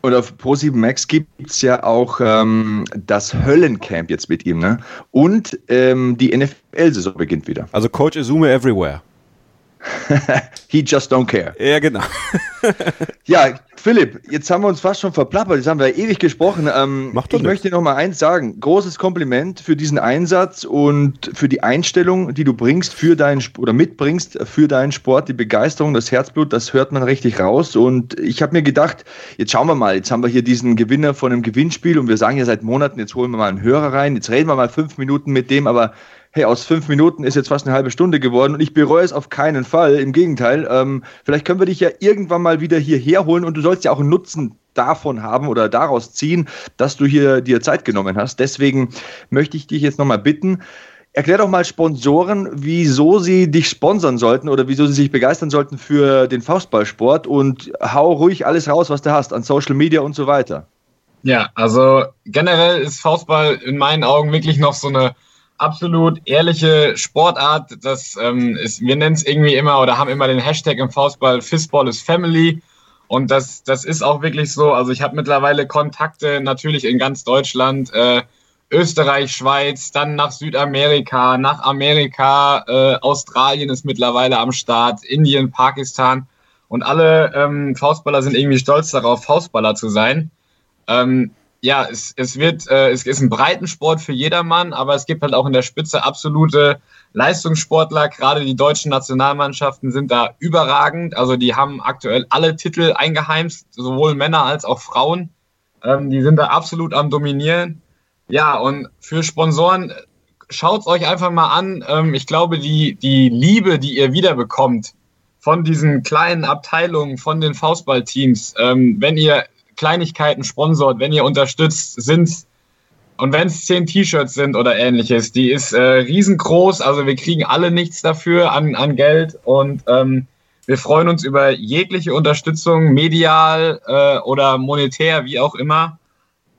Und auf Pro7 Max gibt es ja auch ähm, das Höllencamp jetzt mit ihm, ne? Und ähm, die NFL-Saison beginnt wieder. Also Coach Izume everywhere. *laughs* He just don't care. Ja, genau. *laughs* ja, Philipp, jetzt haben wir uns fast schon verplappert, jetzt haben wir ewig gesprochen. Ähm, Mach ich möchte noch mal eins sagen. Großes Kompliment für diesen Einsatz und für die Einstellung, die du bringst für deinen oder mitbringst für deinen Sport, die Begeisterung, das Herzblut, das hört man richtig raus. Und ich habe mir gedacht, jetzt schauen wir mal, jetzt haben wir hier diesen Gewinner von einem Gewinnspiel und wir sagen ja seit Monaten, jetzt holen wir mal einen Hörer rein, jetzt reden wir mal fünf Minuten mit dem, aber hey, aus fünf Minuten ist jetzt fast eine halbe Stunde geworden und ich bereue es auf keinen Fall. Im Gegenteil, ähm, vielleicht können wir dich ja irgendwann mal wieder hierher holen und du sollst ja auch einen Nutzen davon haben oder daraus ziehen, dass du hier dir Zeit genommen hast. Deswegen möchte ich dich jetzt nochmal bitten, Erklär doch mal Sponsoren, wieso sie dich sponsern sollten oder wieso sie sich begeistern sollten für den Faustballsport und hau ruhig alles raus, was du hast an Social Media und so weiter. Ja, also generell ist Faustball in meinen Augen wirklich noch so eine absolut ehrliche Sportart. Das ähm, ist, wir nennen es irgendwie immer oder haben immer den Hashtag im Faustball Fistball is Family. Und das, das ist auch wirklich so. Also ich habe mittlerweile Kontakte natürlich in ganz Deutschland, äh, Österreich, Schweiz, dann nach Südamerika, nach Amerika, äh, Australien ist mittlerweile am Start, Indien, Pakistan. Und alle ähm, Faustballer sind irgendwie stolz darauf, Faustballer zu sein. Ähm, ja, es, es wird, äh, es ist ein Breitensport für jedermann, aber es gibt halt auch in der Spitze absolute Leistungssportler. Gerade die deutschen Nationalmannschaften sind da überragend. Also die haben aktuell alle Titel eingeheimst, sowohl Männer als auch Frauen. Ähm, die sind da absolut am Dominieren. Ja, und für Sponsoren schaut's euch einfach mal an. Ähm, ich glaube, die, die Liebe, die ihr wiederbekommt von diesen kleinen Abteilungen, von den Faustballteams, ähm, wenn ihr Kleinigkeiten sponsort, wenn ihr unterstützt, sind und wenn es zehn T-Shirts sind oder ähnliches, die ist äh, riesengroß. Also wir kriegen alle nichts dafür an, an Geld und ähm, wir freuen uns über jegliche Unterstützung, medial äh, oder monetär, wie auch immer.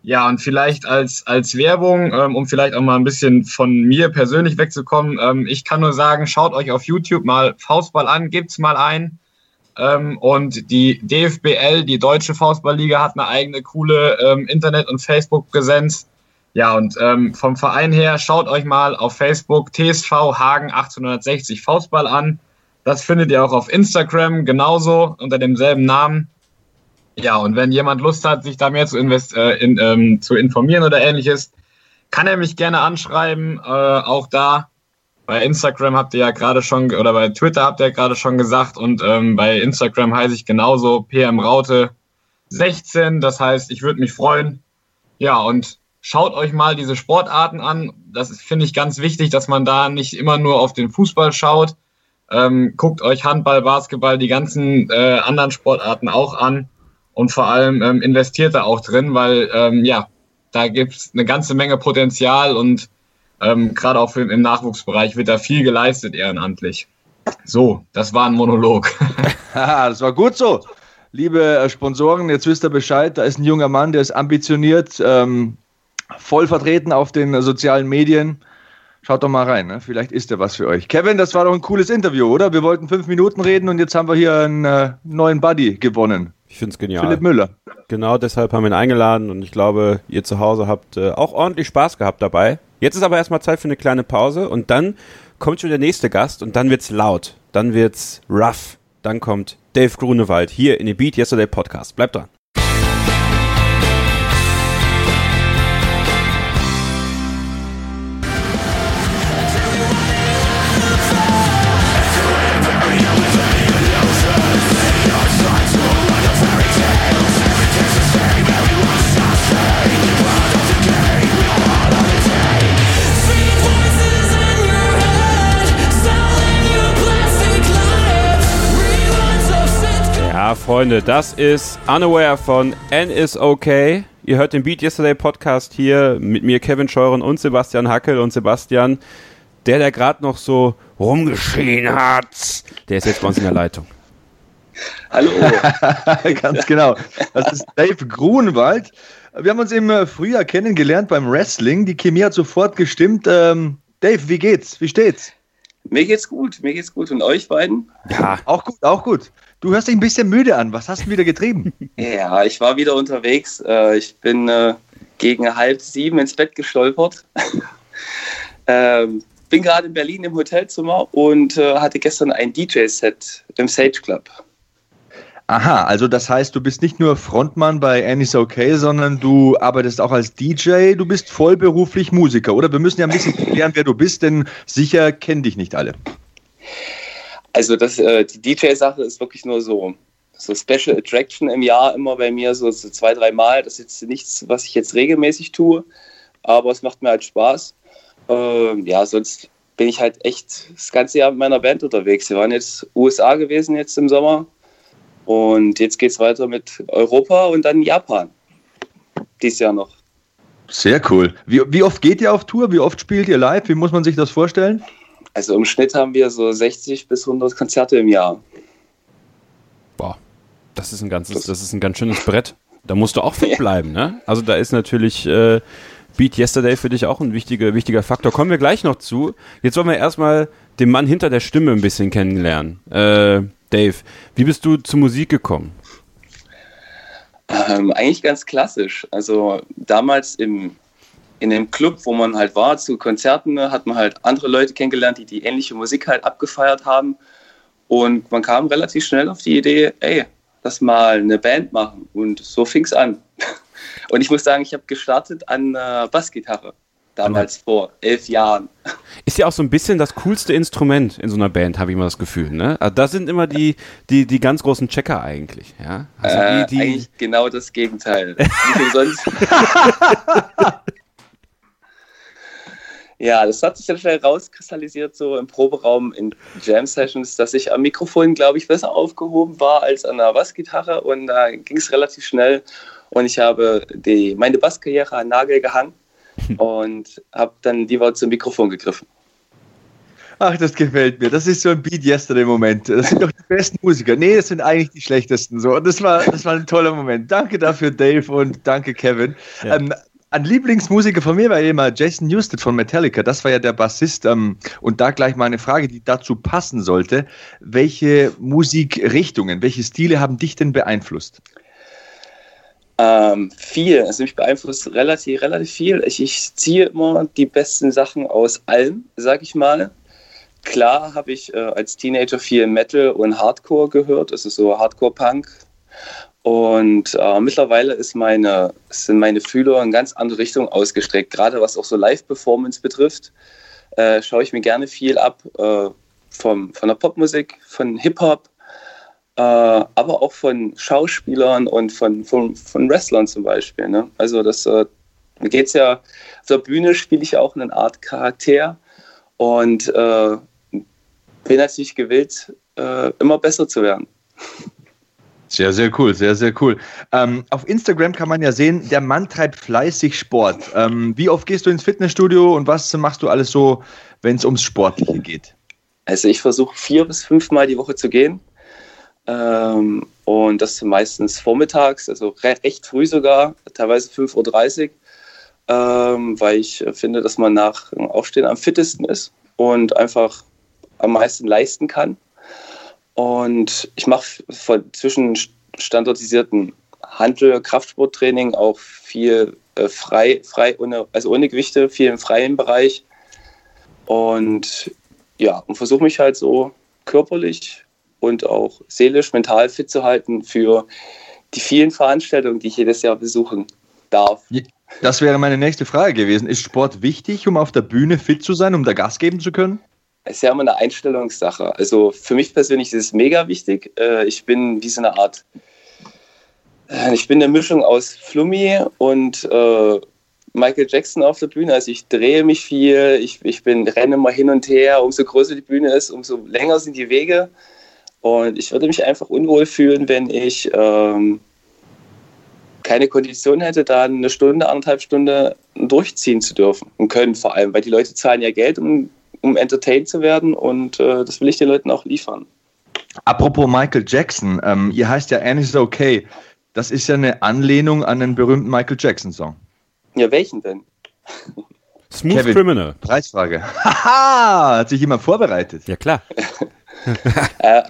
Ja, und vielleicht als, als Werbung, ähm, um vielleicht auch mal ein bisschen von mir persönlich wegzukommen, ähm, ich kann nur sagen, schaut euch auf YouTube mal Faustball an, gibt's mal ein. Ähm, und die DFBL, die Deutsche Faustballliga, hat eine eigene coole ähm, Internet- und Facebook-Präsenz. Ja, und ähm, vom Verein her, schaut euch mal auf Facebook TSV Hagen 1860 Faustball an. Das findet ihr auch auf Instagram genauso unter demselben Namen. Ja, und wenn jemand Lust hat, sich da mehr zu, invest äh, in, ähm, zu informieren oder ähnliches, kann er mich gerne anschreiben. Äh, auch da bei Instagram habt ihr ja gerade schon, oder bei Twitter habt ihr ja gerade schon gesagt und ähm, bei Instagram heiße ich genauso PM Raute 16. Das heißt, ich würde mich freuen. Ja, und schaut euch mal diese Sportarten an. Das finde ich ganz wichtig, dass man da nicht immer nur auf den Fußball schaut. Ähm, guckt euch Handball, Basketball, die ganzen äh, anderen Sportarten auch an und vor allem ähm, investiert da auch drin, weil ähm, ja, da gibt es eine ganze Menge Potenzial und ähm, gerade auch im Nachwuchsbereich wird da viel geleistet ehrenamtlich. So, das war ein Monolog. *laughs* das war gut so. Liebe äh, Sponsoren, jetzt wisst ihr Bescheid, da ist ein junger Mann, der ist ambitioniert, ähm, voll vertreten auf den sozialen Medien. Schaut doch mal rein, ne? vielleicht ist er was für euch. Kevin, das war doch ein cooles Interview, oder? Wir wollten fünf Minuten reden und jetzt haben wir hier einen äh, neuen Buddy gewonnen. Ich finde es genial. Philipp Müller. Genau deshalb haben wir ihn eingeladen und ich glaube, ihr zu Hause habt äh, auch ordentlich Spaß gehabt dabei. Jetzt ist aber erstmal Zeit für eine kleine Pause und dann kommt schon der nächste Gast und dann wird's laut, dann wird's rough, dann kommt Dave Grunewald hier in den Beat Yesterday Podcast. Bleibt dran. Freunde, das ist Unaware von N is okay. Ihr hört den Beat Yesterday Podcast hier mit mir, Kevin Scheuren und Sebastian Hackel. Und Sebastian, der, der gerade noch so rumgeschrien hat, der ist jetzt bei uns in der Leitung. Hallo. *laughs* Ganz genau. Das ist Dave Grunewald. Wir haben uns im äh, Frühjahr kennengelernt beim Wrestling. Die Chemie hat sofort gestimmt. Ähm, Dave, wie geht's? Wie steht's? Mir geht's gut, mir geht's gut. Und euch beiden? Ja, auch gut, auch gut. Du hörst dich ein bisschen müde an. Was hast du wieder getrieben? *laughs* Ja, ich war wieder unterwegs. Äh, ich bin äh, gegen halb sieben ins Bett gestolpert. *laughs* Ähm, bin gerade in Berlin im Hotelzimmer und äh, hatte gestern ein DJ-Set im Sage Club. Aha, also das heißt, du bist nicht nur Frontmann bei Annie's Okay, sondern du arbeitest auch als DJ, du bist vollberuflich Musiker, oder? Wir müssen ja ein bisschen klären, wer du bist, denn sicher kennen dich nicht alle. Also das, äh, die DJ-Sache ist wirklich nur so, so Special Attraction im Jahr immer bei mir, so, so zwei, drei Mal. Das ist jetzt nichts, was ich jetzt regelmäßig tue, aber es macht mir halt Spaß. Ähm, ja, sonst bin ich halt echt das ganze Jahr mit meiner Band unterwegs. Wir waren jetzt USA gewesen jetzt im Sommer und jetzt geht es weiter mit Europa und dann Japan. Dieses Jahr noch. Sehr cool. Wie, wie oft geht ihr auf Tour? Wie oft spielt ihr live? Wie muss man sich das vorstellen? Also im Schnitt haben wir so 60 bis 100 Konzerte im Jahr. Boah, das ist ein ganzes, das ist ein ganz schönes Brett. Da musst du auch fit *laughs* bleiben, ne? Also da ist natürlich äh, Beat Yesterday für dich auch ein wichtiger, wichtiger Faktor. Kommen wir gleich noch zu. Jetzt wollen wir erstmal den Mann hinter der Stimme ein bisschen kennenlernen. Äh, Dave, wie bist du zur Musik gekommen? Ähm, eigentlich ganz klassisch. Also damals im in dem Club, wo man halt war, zu Konzerten, ne, hat man halt andere Leute kennengelernt, die die ähnliche Musik halt abgefeiert haben. Und man kam relativ schnell auf die Idee, ey, lass mal eine Band machen. Und so fing es an. *laughs* Und ich muss sagen, ich habe gestartet an äh, Bassgitarre. Damals vor elf Jahren. *laughs* Ist ja auch so ein bisschen das coolste Instrument in so einer Band, habe ich immer das Gefühl. Ne? Also das sind immer die, die, die ganz großen Checker eigentlich. Ja? Also äh, die, die eigentlich genau das Gegenteil. *laughs* Ja, das hat sich dann schnell rauskristallisiert, so im Proberaum in Jam-Sessions, dass ich am Mikrofon, glaube ich, besser aufgehoben war als an der Bassgitarre und da ging es relativ schnell und ich habe die, meine Basskarriere an Nagel gehangen *laughs* und habe dann lieber zum Mikrofon gegriffen. Ach, das gefällt mir. Das ist so ein Beat Yesterday Moment. Das sind doch die besten Musiker. Nee, das sind eigentlich die schlechtesten. So, und das war, das war ein toller Moment. Danke dafür, Dave, und danke, Kevin. Ja. Ähm, ein Lieblingsmusiker von mir war immer Jason Newsted von Metallica. Das war ja der Bassist. Ähm, und da gleich mal eine Frage, die dazu passen sollte. Welche Musikrichtungen, welche Stile haben dich denn beeinflusst? Ähm, viel. Also mich beeinflusst relativ, relativ viel. Ich, ich ziehe immer die besten Sachen aus allem, sag ich mal. Klar habe ich äh, als Teenager viel Metal und Hardcore gehört, also so Hardcore-Punk. Und äh, mittlerweile ist meine, sind meine Fühler in ganz andere Richtung ausgestreckt. Gerade was auch so Live-Performance betrifft, äh, schaue ich mir gerne viel ab äh, vom, von der Popmusik, von Hip-Hop, äh, aber auch von Schauspielern und von, von, von Wrestlern zum Beispiel. Ne? Also das äh, es ja, auf der Bühne spiele ich auch eine Art Charakter und äh, bin natürlich gewillt, äh, immer besser zu werden. *laughs* Sehr, sehr cool, sehr, sehr cool. Ähm, auf Instagram kann man ja sehen, der Mann treibt fleißig Sport. Ähm, wie oft gehst du ins Fitnessstudio und was machst du alles so, wenn es ums Sportliche geht? Also ich versuche vier bis fünf Mal die Woche zu gehen. Ähm, und das meistens vormittags, also recht früh sogar, teilweise 5.30 Uhr, ähm, weil ich finde, dass man nach Aufstehen am fittesten ist und einfach am meisten leisten kann. Und ich mache zwischen standardisierten Handel, Kraftsporttraining auch viel äh, frei, frei ohne, also ohne Gewichte, viel im freien Bereich. Und ja, und versuche mich halt so körperlich und auch seelisch, mental fit zu halten für die vielen Veranstaltungen, die ich jedes Jahr besuchen darf. Das wäre meine nächste Frage gewesen. Ist Sport wichtig, um auf der Bühne fit zu sein, um da Gas geben zu können? Es ist ja immer eine Einstellungssache. Also für mich persönlich ist es mega wichtig. Äh, ich bin wie so eine Art, äh, ich bin eine Mischung aus Flummi und äh, Michael Jackson auf der Bühne. Also ich drehe mich viel, ich, ich bin, renne mal hin und her. Umso größer die Bühne ist, umso länger sind die Wege. Und ich würde mich einfach unwohl fühlen, wenn ich ähm, keine Kondition hätte, da eine Stunde, anderthalb Stunden durchziehen zu dürfen und können vor allem, weil die Leute zahlen ja Geld, um um entertained zu werden und äh, das will ich den Leuten auch liefern. Apropos Michael Jackson, ähm, ihr heißt ja Annie's Okay. Das ist ja eine Anlehnung an den berühmten Michael Jackson-Song. Ja, welchen denn? *laughs* Smooth Kevin, Criminal. Preisfrage. *laughs* Haha, hat sich jemand vorbereitet. Ja, klar. *laughs* äh,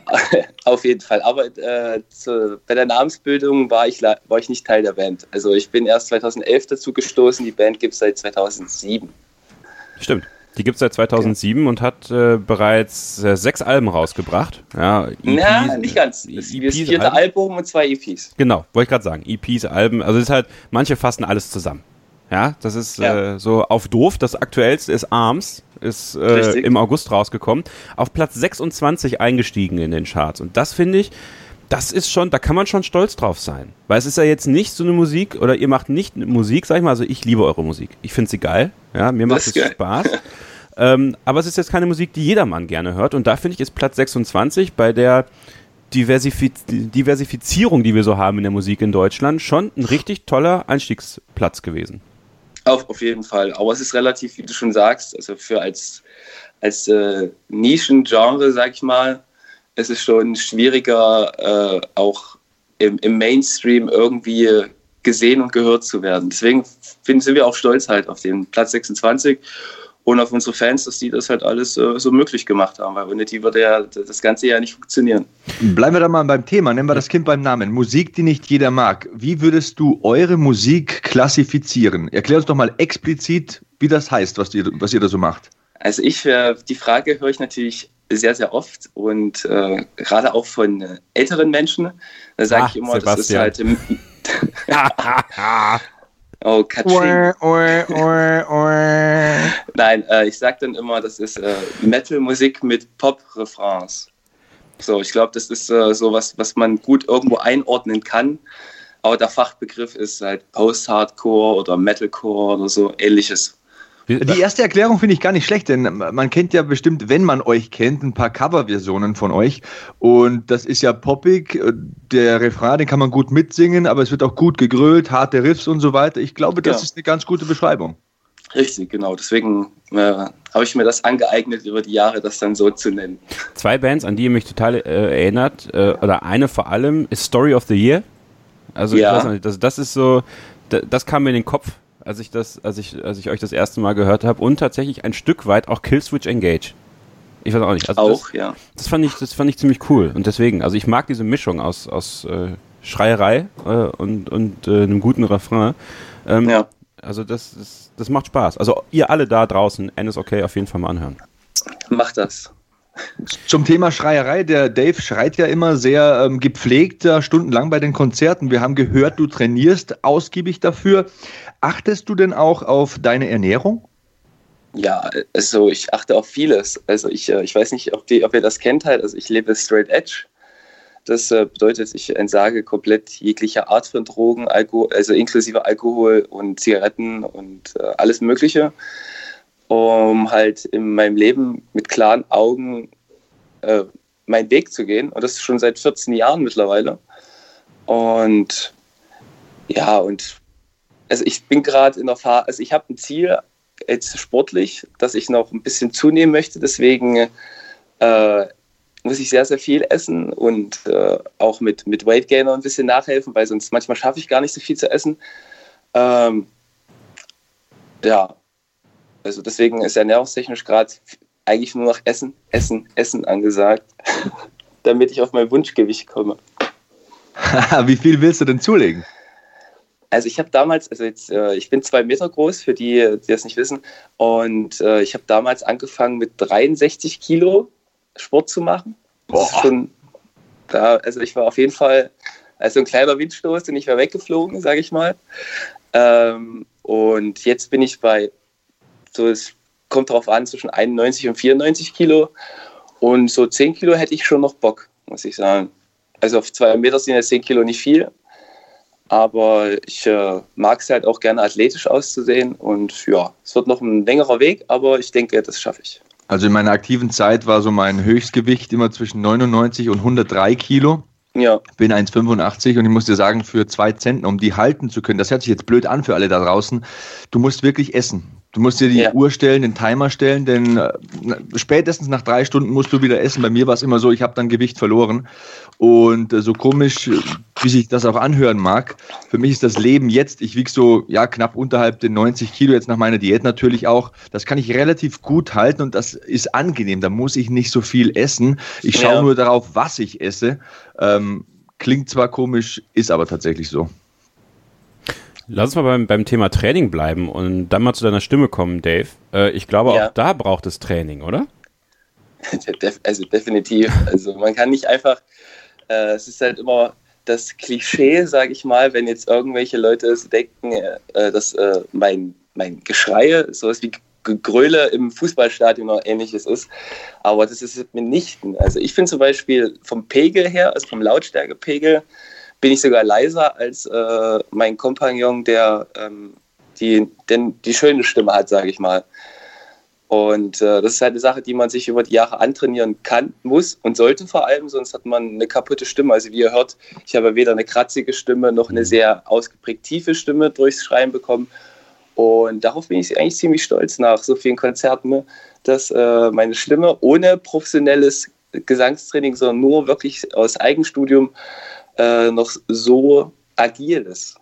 auf jeden Fall. Aber äh, zu, bei der Namensbildung war ich, war ich nicht Teil der Band. Also ich bin erst 2011 dazu gestoßen. Die Band gibt es seit 2007. Stimmt. Die gibt es seit 2007 okay. und hat äh, bereits äh, sechs Alben rausgebracht. Ja, EPs, Na, nicht ganz. Das ist das vierte Alben. Album und zwei EPs. Genau, wollte ich gerade sagen. EPs, Alben. Also es ist halt, manche fassen alles zusammen. Ja, das ist ja. Äh, so auf doof. Das aktuellste ist Arms, ist äh, im August rausgekommen. Auf Platz 26 eingestiegen in den Charts. Und das finde ich, das ist schon, da kann man schon stolz drauf sein. Weil es ist ja jetzt nicht so eine Musik, oder ihr macht nicht Musik, sag ich mal, also ich liebe eure Musik. Ich finde sie geil. Ja, mir macht es Spaß. *laughs* ähm, aber es ist jetzt keine Musik, die jedermann gerne hört. Und da finde ich, ist Platz 26 bei der Diversifiz Diversifizierung, die wir so haben in der Musik in Deutschland, schon ein richtig toller Einstiegsplatz gewesen. Auf, auf jeden Fall. Aber es ist relativ, wie du schon sagst, also für als, als äh, Nischengenre, sag ich mal, es ist schon schwieriger, äh, auch im, im, Mainstream irgendwie gesehen und gehört zu werden. Deswegen sind wir auch stolz halt auf den Platz 26 und auf unsere Fans, dass die das halt alles äh, so möglich gemacht haben, weil ohne die würde ja das Ganze ja nicht funktionieren. Bleiben wir da mal beim Thema, nennen wir das Kind beim Namen. Musik, die nicht jeder mag. Wie würdest du eure Musik klassifizieren? Erklär uns doch mal explizit, wie das heißt, was ihr, was ihr da so macht. Also ich, äh, die Frage höre ich natürlich sehr, sehr oft und äh, gerade auch von äh, älteren Menschen. Da sage ich immer, Sebastian. das ist halt. Im *laughs* *laughs* oh, Katrin. *laughs* Nein, äh, ich sage dann immer, das ist äh, Metal-Musik mit Pop-Refrains. So, ich glaube, das ist äh, so was, was man gut irgendwo einordnen kann. Aber der Fachbegriff ist halt Post-Hardcore oder Metalcore oder so ähnliches. Die erste Erklärung finde ich gar nicht schlecht, denn man kennt ja bestimmt, wenn man euch kennt, ein paar Coverversionen von euch. Und das ist ja poppig. Der Refrain, den kann man gut mitsingen, aber es wird auch gut gegrölt, harte Riffs und so weiter. Ich glaube, das ja. ist eine ganz gute Beschreibung. Richtig, genau. Deswegen äh, habe ich mir das angeeignet, über die Jahre das dann so zu nennen. Zwei Bands, an die ihr mich total äh, erinnert, äh, oder eine vor allem, ist Story of the Year. Also ja. ich weiß nicht, das, das ist so, das, das kam mir in den Kopf als ich das, als ich, als ich euch das erste Mal gehört habe und tatsächlich ein Stück weit auch Killswitch Engage. Ich weiß auch nicht. Also auch, das, ja. Das fand ich, das fand ich ziemlich cool und deswegen, also ich mag diese Mischung aus aus äh, Schreierei äh, und und äh, einem guten Refrain. Ähm, ja. Also das, das, das macht Spaß. Also ihr alle da draußen, N ist okay, auf jeden Fall mal anhören. Macht das. Zum Thema Schreierei, der Dave schreit ja immer sehr ähm, gepflegt stundenlang bei den Konzerten. Wir haben gehört, du trainierst ausgiebig dafür. Achtest du denn auch auf deine Ernährung? Ja, also ich achte auf vieles. Also ich, äh, ich weiß nicht, ob, die, ob ihr das kennt halt. Also ich lebe straight edge. Das äh, bedeutet, ich entsage komplett jegliche Art von Drogen, Alkohol, also inklusive Alkohol und Zigaretten und äh, alles Mögliche um halt in meinem Leben mit klaren Augen äh, meinen Weg zu gehen. Und das schon seit 14 Jahren mittlerweile. Und ja, und also ich bin gerade in der Phase, also ich habe ein Ziel jetzt sportlich, dass ich noch ein bisschen zunehmen möchte. Deswegen äh, muss ich sehr, sehr viel essen und äh, auch mit, mit Weight Gainer ein bisschen nachhelfen, weil sonst manchmal schaffe ich gar nicht so viel zu essen. Ähm, ja, also deswegen ist ernährungstechnisch gerade eigentlich nur noch Essen, Essen, Essen angesagt, *laughs* damit ich auf mein Wunschgewicht komme. *laughs* Wie viel willst du denn zulegen? Also ich habe damals, also jetzt, äh, ich bin zwei Meter groß, für die, die das nicht wissen, und äh, ich habe damals angefangen mit 63 Kilo Sport zu machen. Boah. Schon, da, also ich war auf jeden Fall, also ein kleiner Windstoß und ich war weggeflogen, sage ich mal. Ähm, und jetzt bin ich bei, so es kommt darauf an, zwischen 91 und 94 Kilo. Und so 10 Kilo hätte ich schon noch Bock, muss ich sagen. Also auf zwei Meter sind ja 10 Kilo nicht viel. Aber ich äh, mag es halt auch gerne athletisch auszusehen. Und ja, es wird noch ein längerer Weg, aber ich denke, das schaffe ich. Also in meiner aktiven Zeit war so mein Höchstgewicht immer zwischen 99 und 103 Kilo. Ja. Bin 1,85 und ich muss dir sagen, für zwei Zentner, um die halten zu können, das hört sich jetzt blöd an für alle da draußen, du musst wirklich essen. Du musst dir die ja. Uhr stellen, den Timer stellen, denn äh, spätestens nach drei Stunden musst du wieder essen. Bei mir war es immer so, ich habe dann Gewicht verloren. Und äh, so komisch, wie sich das auch anhören mag, für mich ist das Leben jetzt, ich wiege so ja knapp unterhalb den 90 Kilo jetzt nach meiner Diät natürlich auch. Das kann ich relativ gut halten und das ist angenehm. Da muss ich nicht so viel essen. Ich schaue ja. nur darauf, was ich esse. Ähm, klingt zwar komisch, ist aber tatsächlich so. Lass uns mal beim, beim Thema Training bleiben und dann mal zu deiner Stimme kommen, Dave. Äh, ich glaube, ja. auch da braucht es Training, oder? *laughs* Also definitiv. Also man kann nicht einfach, äh, es ist halt immer das Klischee, sage ich mal, wenn jetzt irgendwelche Leute denken, äh, dass äh, mein, mein Geschreie sowas wie Gröle im Fußballstadion oder ähnliches ist. Aber das ist mitnichten. Also ich finde zum Beispiel vom Pegel her, also vom Lautstärkepegel, bin ich sogar leiser als äh, mein Kompagnon, der ähm, die, denn die schöne Stimme hat, sage ich mal. Und äh, das ist halt eine Sache, die man sich über die Jahre antrainieren kann, muss und sollte vor allem, sonst hat man eine kaputte Stimme. Also wie ihr hört, ich habe weder eine kratzige Stimme noch eine sehr ausgeprägt tiefe Stimme durchs Schreien bekommen. Und darauf bin ich eigentlich ziemlich stolz nach so vielen Konzerten, dass äh, meine Stimme ohne professionelles Gesangstraining, sondern nur wirklich aus Eigenstudium äh, noch so agil ist.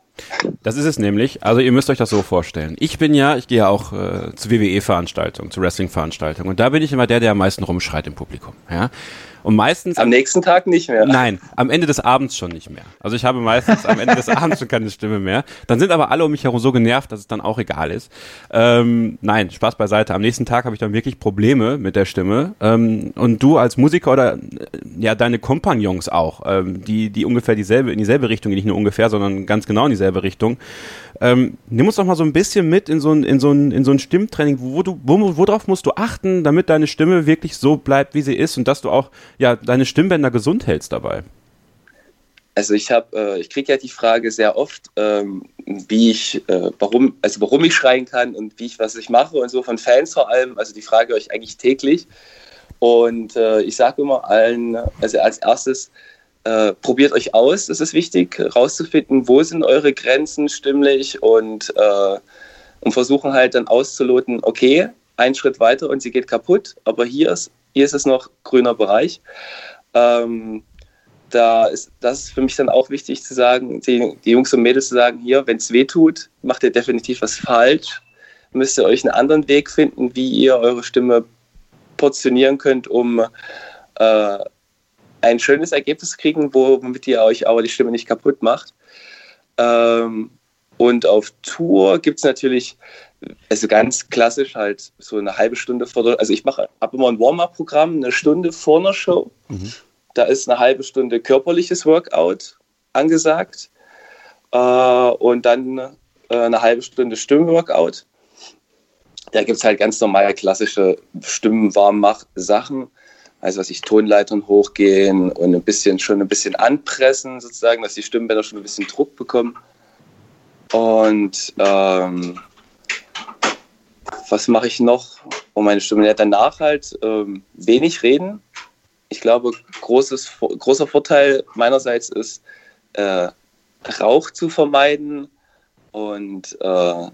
Das ist es nämlich. Also ihr müsst euch das so vorstellen. Ich bin ja, ich gehe ja auch äh, zu WWE-Veranstaltungen, zu Wrestling-Veranstaltungen und da bin ich immer der, der am meisten rumschreit im Publikum. Ja? Und meistens. Am nächsten Tag nicht mehr. Nein, am Ende des Abends schon nicht mehr. Also ich habe meistens am Ende des Abends schon keine Stimme mehr. Dann sind aber alle um mich herum so genervt, dass es dann auch egal ist. Ähm, nein, Spaß beiseite. Am nächsten Tag habe ich dann wirklich Probleme mit der Stimme. Ähm, und du als Musiker oder äh, ja deine Kompagnons auch, ähm, die, die ungefähr dieselbe, in dieselbe Richtung, nicht nur ungefähr, sondern ganz genau in dieselbe Richtung. Ähm, nimm uns doch mal so ein bisschen mit in so ein, in so ein, in so ein Stimmtraining. Wo, du, wo, worauf musst du achten, damit deine Stimme wirklich so bleibt, wie sie ist und dass du auch ja, deine Stimmbänder gesund hältst dabei? Also ich habe, äh, ich kriege ja die Frage sehr oft, ähm, wie ich, äh, warum, also warum ich schreien kann und wie ich was ich mache und so von Fans vor allem. Also die frage euch eigentlich täglich. Und äh, ich sage immer allen, also als erstes, äh, probiert euch aus. Es ist wichtig, herauszufinden, wo sind eure Grenzen stimmlich und, äh, und versuchen halt dann auszuloten, okay, ein Schritt weiter und sie geht kaputt, aber hier ist hier ist es noch grüner Bereich. Ähm, da ist das ist für mich dann auch wichtig zu sagen, die, die Jungs und Mädels zu sagen, hier, wenn es weh tut, macht ihr definitiv was falsch. Müsst ihr euch einen anderen Weg finden, wie ihr eure Stimme portionieren könnt, um äh, ein schönes Ergebnis zu kriegen, womit ihr euch aber die Stimme nicht kaputt macht. Ähm, und auf Tour gibt es natürlich also ganz klassisch halt so eine halbe Stunde vor der, also ich mache ab immer ein Warm-up-Programm, eine Stunde vor einer Show. Mhm. Da ist eine halbe Stunde körperliches Workout angesagt äh, und dann äh, eine halbe Stunde Stimmworkout. Da gibt es halt ganz normale klassische Stimmenwarmmach-Sachen. Also was ich Tonleitern hochgehen und ein bisschen schon ein bisschen anpressen, sozusagen, dass die Stimmbänder schon ein bisschen Druck bekommen. Und ähm, was mache ich noch? Und meine Stimme ja, danach halt ähm, wenig reden, ich glaube, großes, großer Vorteil meinerseits ist, äh, Rauch zu vermeiden und äh,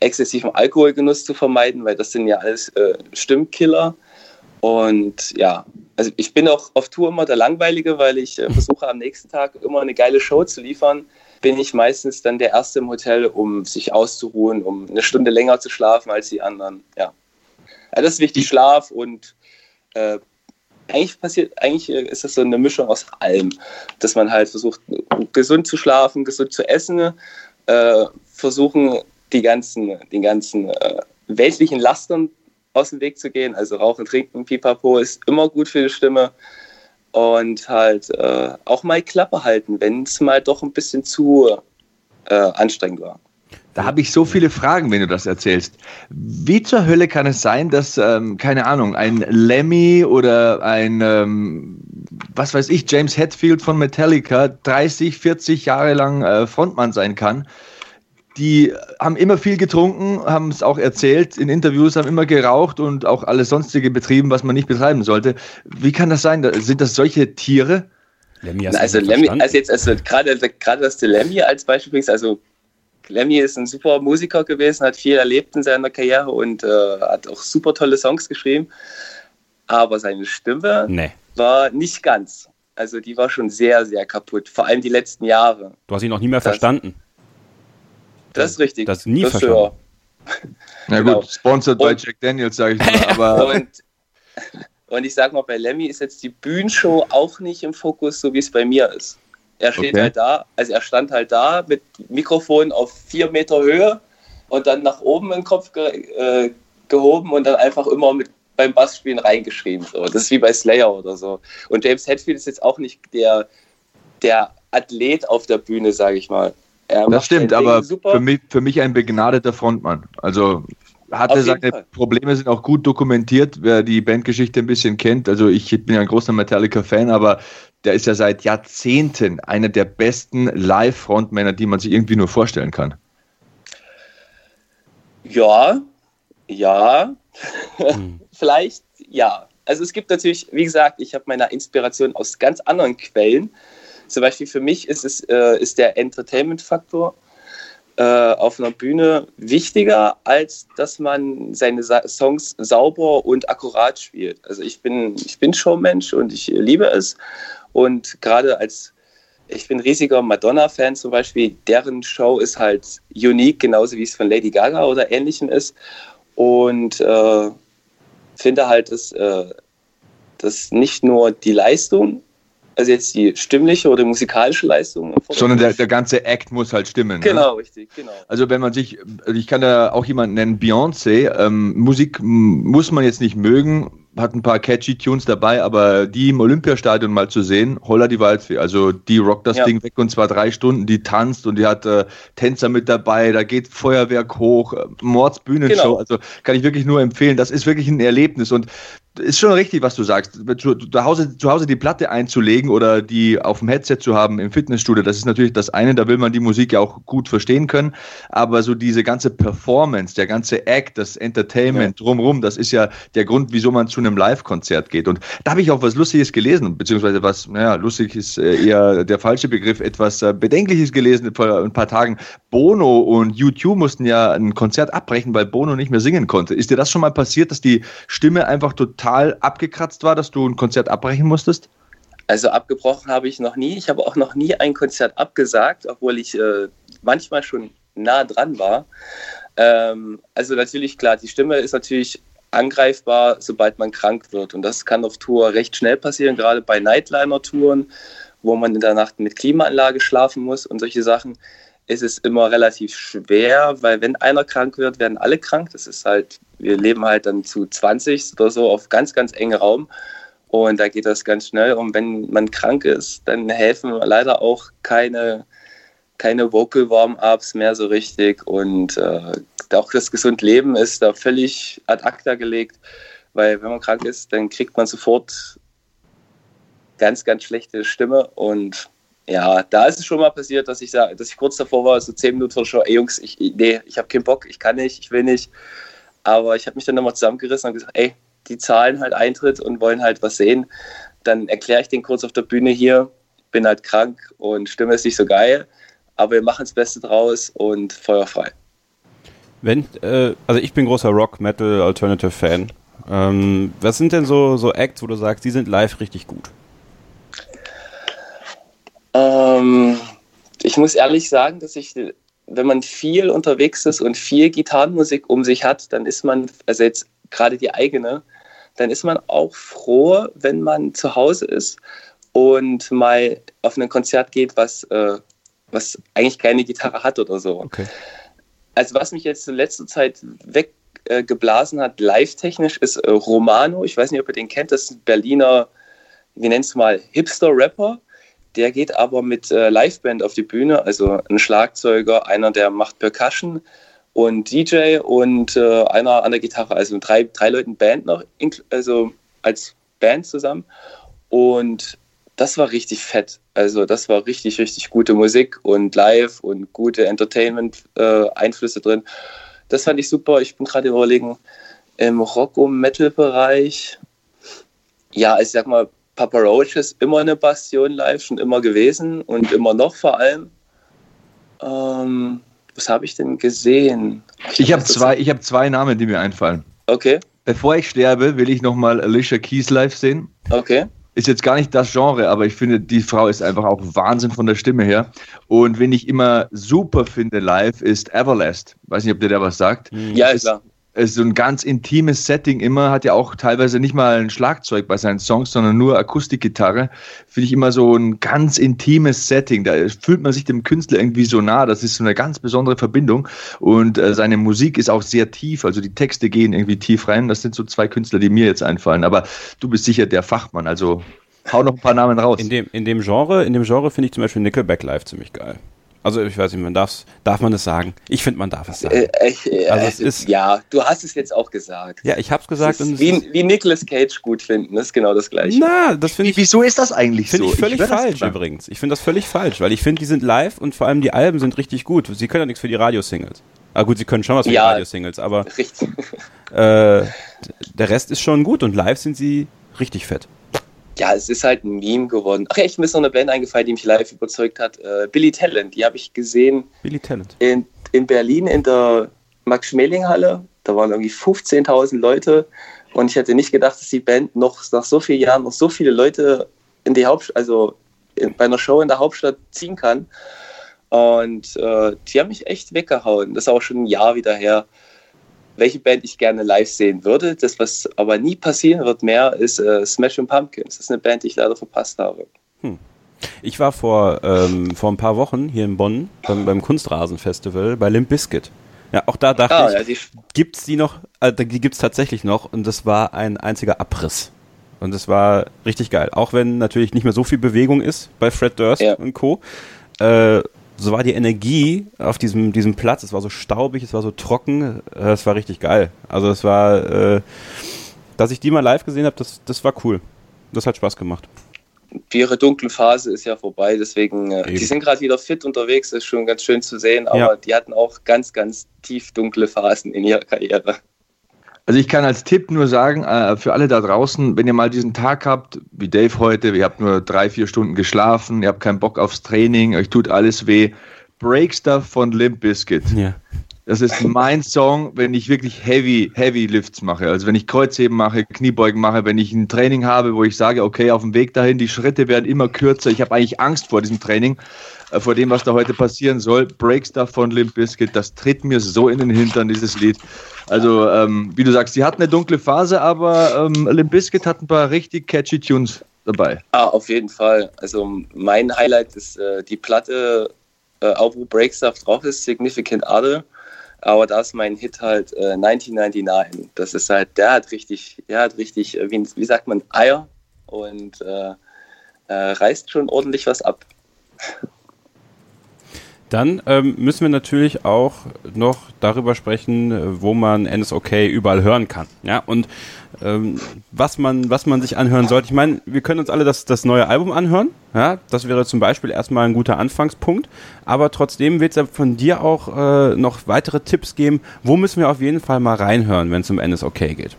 exzessiven Alkoholgenuss zu vermeiden, weil das sind ja alles äh, Stimmkiller. Und ja, also ich bin auch auf Tour immer der Langweilige, weil ich äh, versuche am nächsten Tag immer eine geile Show zu liefern. Bin ich meistens dann der Erste im Hotel, um sich auszuruhen, um eine Stunde länger zu schlafen als die anderen. Ja, ja das ist wichtig, Schlaf und äh, eigentlich passiert, eigentlich äh, ist das so eine Mischung aus allem, dass man halt versucht, gesund zu schlafen, gesund zu essen, äh, versuchen die ganzen, den ganzen äh, weltlichen Lastern aus dem Weg zu gehen. Also Rauchen, Trinken, Pipapo ist immer gut für die Stimme. Und halt äh, auch mal Klappe halten, wenn es mal doch ein bisschen zu äh, anstrengend war. Da habe ich so viele Fragen, wenn du das erzählst. Wie zur Hölle kann es sein, dass, ähm, keine Ahnung, ein Lemmy oder ein, ähm, was weiß ich, James Hetfield von Metallica 30, 40 Jahre lang äh, Frontmann sein kann? Die haben immer viel getrunken, haben es auch erzählt in Interviews, haben immer geraucht und auch alles sonstige betrieben, was man nicht betreiben sollte. Wie kann das sein? Sind das solche Tiere? Lemmy hast also Lemmy, also jetzt also gerade gerade dass du Lemmy als Beispiel bringst, also Lemmy ist ein super Musiker gewesen, hat viel erlebt in seiner Karriere und äh, hat auch super tolle Songs geschrieben. Aber seine Stimme nee. war nicht ganz. Also die war schon sehr, sehr kaputt. Vor allem die letzten Jahre. Du hast ihn noch nie mehr das, verstanden. Das ist richtig. Das nie das verstanden. Na genau. gut, sponsored by Jack Daniels, sage ich mal. *laughs* Aber und, und ich sag mal, bei Lemmy ist jetzt die Bühnenshow auch nicht im Fokus, so wie es bei mir ist. Er steht okay. halt da, also er stand halt da mit Mikrofon auf vier Meter Höhe und dann nach oben im Kopf ge äh, gehoben und dann einfach immer mit beim Bassspielen reingeschrieben. So. Das ist wie bei Slayer oder so. Und James Hetfield ist jetzt auch nicht der, der Athlet auf der Bühne, sage ich mal. Er das stimmt, aber für mich, für mich ein begnadeter Frontmann. Also hatte seine Fall. Probleme sind auch gut dokumentiert, wer die Bandgeschichte ein bisschen kennt. Also ich bin ja ein großer Metallica-Fan, aber der ist ja seit Jahrzehnten einer der besten Live-Frontmänner, die man sich irgendwie nur vorstellen kann. Ja, ja, hm. *laughs* vielleicht ja. Also es gibt natürlich, wie gesagt, ich habe meine Inspiration aus ganz anderen Quellen. Zum Beispiel für mich ist, es, äh, ist der Entertainment-Faktor äh, auf einer Bühne wichtiger, als dass man seine Sa Songs sauber und akkurat spielt. Also ich bin, ich bin Showmensch und ich liebe es. Und gerade als ich bin riesiger Madonna-Fan zum Beispiel, deren Show ist halt unique, genauso wie es von Lady Gaga oder ähnlichem ist. Und äh, finde halt, dass, äh, dass nicht nur die Leistung also jetzt die stimmliche oder musikalische Leistung. Sondern der, der ganze Act muss halt stimmen. Ne? Genau, ne? richtig, genau. Also wenn man sich, also ich kann da auch jemanden nennen, Beyoncé, ähm, Musik muss man jetzt nicht mögen, hat ein paar catchy Tunes dabei, aber die im Olympiastadion mal zu sehen, holla die Waldfee. Also die rockt das ja. Ding weg und zwar drei Stunden, die tanzt und die hat äh, Tänzer mit dabei, da geht Feuerwerk hoch, äh, Mordsbühnenshow. Genau. Also kann ich wirklich nur empfehlen. Das ist wirklich ein Erlebnis und ist schon richtig, was du sagst. Zu, zu, Hause, zu Hause die Platte einzulegen oder die auf dem Headset zu haben im Fitnessstudio, das ist natürlich das eine, da will man die Musik ja auch gut verstehen können. Aber so diese ganze Performance, der ganze Act, das Entertainment ja. drumrum, das ist ja der Grund, wieso man zu einem Live-Konzert geht. Und da habe ich auch was Lustiges gelesen, beziehungsweise was, naja, lustig ist äh, eher der falsche Begriff, etwas äh, Bedenkliches gelesen vor ein paar Tagen. Bono und YouTube mussten ja ein Konzert abbrechen, weil Bono nicht mehr singen konnte. Ist dir das schon mal passiert, dass die Stimme einfach total total abgekratzt war, dass du ein Konzert abbrechen musstest? Also abgebrochen habe ich noch nie. Ich habe auch noch nie ein Konzert abgesagt, obwohl ich äh, manchmal schon nah dran war. Ähm, also natürlich, klar, die Stimme ist natürlich angreifbar, sobald man krank wird. Und das kann auf Tour recht schnell passieren, gerade bei Nightliner-Touren, wo man in der Nacht mit Klimaanlage schlafen muss und solche Sachen ist es immer relativ schwer, weil wenn einer krank wird, werden alle krank. Das ist halt, wir leben halt dann zu 20 oder so auf ganz, ganz engen Raum. Und da geht das ganz schnell. Und wenn man krank ist, dann helfen leider auch keine, keine Vocal Warm-Ups mehr so richtig. Und äh, auch das gesund Leben ist da völlig ad acta gelegt. Weil wenn man krank ist, dann kriegt man sofort ganz, ganz schlechte Stimme. Und ja, da ist es schon mal passiert, dass ich, dass ich kurz davor war, so zehn Minuten vor Show, ey Jungs, ich, nee, ich habe keinen Bock, ich kann nicht, ich will nicht. Aber ich habe mich dann nochmal zusammengerissen und gesagt, ey, die zahlen halt Eintritt und wollen halt was sehen, dann erkläre ich den kurz auf der Bühne hier, bin halt krank und Stimme ist nicht so geil, aber wir machen das Beste draus und feuerfrei. Wenn, äh, also ich bin großer Rock, Metal, Alternative Fan. Ähm, was sind denn so, so Acts, wo du sagst, die sind live richtig gut? Ähm, ich muss ehrlich sagen, dass ich, wenn man viel unterwegs ist und viel Gitarrenmusik um sich hat, dann ist man, also jetzt gerade die eigene, dann ist man auch froh, wenn man zu Hause ist und mal auf ein Konzert geht, was, äh, was eigentlich keine Gitarre hat oder so. Okay. Also was mich jetzt in letzter Zeit weggeblasen äh, hat, live-technisch, ist äh, Romano. Ich weiß nicht, ob ihr den kennt. Das ist ein Berliner, wie nennt es mal, Hipster-Rapper. Der geht aber mit äh, Liveband auf die Bühne, also ein Schlagzeuger, einer, der macht Percussion und DJ und äh, einer an der Gitarre, also drei, drei Leuten Band noch, also als Band zusammen. Und das war richtig fett. Also das war richtig, richtig gute Musik und live und gute Entertainment-Einflüsse äh, drin. Das fand ich super. Ich bin gerade überlegen, im Rock- und Metal-Bereich, ja, ich sag mal, Papa Roach ist immer eine Bastion live, schon immer gewesen und immer noch vor allem. Ähm, was habe ich denn gesehen? Ich, ich habe zwei, hab zwei Namen, die mir einfallen. Okay. Bevor ich sterbe, will ich nochmal Alicia Keys live sehen. Okay. Ist jetzt gar nicht das Genre, aber ich finde, die Frau ist einfach auch Wahnsinn von der Stimme her. Und wenn ich immer super finde live, ist Everlast. Weiß nicht, ob der da was sagt. Ja, ist klar so ein ganz intimes Setting immer, hat ja auch teilweise nicht mal ein Schlagzeug bei seinen Songs, sondern nur Akustikgitarre. Finde ich immer so ein ganz intimes Setting. Da fühlt man sich dem Künstler irgendwie so nah. Das ist so eine ganz besondere Verbindung. Und äh, seine Musik ist auch sehr tief. Also die Texte gehen irgendwie tief rein. Das sind so zwei Künstler, die mir jetzt einfallen. Aber du bist sicher der Fachmann. Also hau noch ein paar Namen raus. In dem, in dem Genre, in dem Genre finde ich zum Beispiel Nickelback Live ziemlich geil. Also ich weiß nicht, man darf's, darf man es sagen? Ich finde, man darf es sagen. Äh, äh, also es ist, ja, du hast es jetzt auch gesagt. Ja, ich habe es gesagt. Und wie, wie Nicolas Cage gut finden, das ist genau das Gleiche. Na, das finde ich. Wieso ist das eigentlich find so? Finde ich völlig ich falsch übrigens. Ich finde das völlig falsch, weil ich finde, die sind live und vor allem die Alben sind richtig gut. Sie können ja nichts für die Radiosingles. Ah gut, sie können schon was für ja, die Radiosingles, aber richtig. Äh, der Rest ist schon gut und live sind sie richtig fett ja, es ist halt ein Meme geworden. Ach echt, mir ist noch eine Band eingefallen, die mich live überzeugt hat. Äh, Billy Talent, die habe ich gesehen. Billy Talent. In, in Berlin in der Max-Schmeling-Halle. Da waren irgendwie 15.000 Leute. Und ich hätte nicht gedacht, dass die Band noch nach so vielen Jahren noch so viele Leute in die Hauptstadt, also in, bei einer Show in der Hauptstadt ziehen kann. Und äh, die haben mich echt weggehauen. Das ist auch schon ein Jahr wieder her welche Band ich gerne live sehen würde. Das, was aber nie passieren wird mehr, ist äh, Smashing Pumpkins. Das ist eine Band, die ich leider verpasst habe. Hm. Ich war vor, ähm, vor ein paar Wochen hier in Bonn beim, beim Kunstrasenfestival bei Limp Bizkit. Ja, auch da dachte ah, ich, ja, gibt's die noch? Äh, die gibt's tatsächlich noch und das war ein einziger Abriss. Und es war richtig geil. Auch wenn natürlich nicht mehr so viel Bewegung ist bei Fred Durst ja. und Co. Äh, so war die Energie auf diesem, diesem Platz. Es war so staubig, es war so trocken. Äh, es war richtig geil. Also es war, äh, dass ich die mal live gesehen habe, das, das war cool. Das hat Spaß gemacht. Ihre dunkle Phase ist ja vorbei, deswegen, äh, die sind gerade wieder fit unterwegs, ist schon ganz schön zu sehen, aber ja. die hatten auch ganz, ganz tief dunkle Phasen in ihrer Karriere. Also ich kann als Tipp nur sagen, äh, für alle da draußen, wenn ihr mal diesen Tag habt, wie Dave heute, ihr habt nur drei, vier Stunden geschlafen, ihr habt keinen Bock aufs Training, euch tut alles weh, Break Stuff von Limp Bizkit. Ja. Das ist mein Song, wenn ich wirklich heavy, heavy Lifts mache. Also wenn ich Kreuzheben mache, Kniebeugen mache, wenn ich ein Training habe, wo ich sage, okay, auf dem Weg dahin, die Schritte werden immer kürzer. Ich habe eigentlich Angst vor diesem Training, äh, vor dem, was da heute passieren soll. Break Stuff von Limp Bizkit, das tritt mir so in den Hintern, dieses Lied. Also, ähm, wie du sagst, sie hat eine dunkle Phase, aber ähm, Limp Bizkit hat ein paar richtig catchy Tunes dabei. Ah, auf jeden Fall. Also mein Highlight ist äh, die Platte, äh, auch wo Break Stuff drauf ist, Significant Other aber da ist mein Hit halt äh, 1999. Das ist halt, der hat richtig, der hat richtig, äh, wie, wie sagt man, Eier und äh, äh, reißt schon ordentlich was ab. Dann ähm, müssen wir natürlich auch noch darüber sprechen, wo man NSOK überall hören kann. Ja, und ähm, was man, was man sich anhören sollte. Ich meine, wir können uns alle das, das neue Album anhören. Ja, das wäre zum Beispiel erstmal ein guter Anfangspunkt. Aber trotzdem wird es von dir auch äh, noch weitere Tipps geben. Wo müssen wir auf jeden Fall mal reinhören, wenn es um NSOK geht?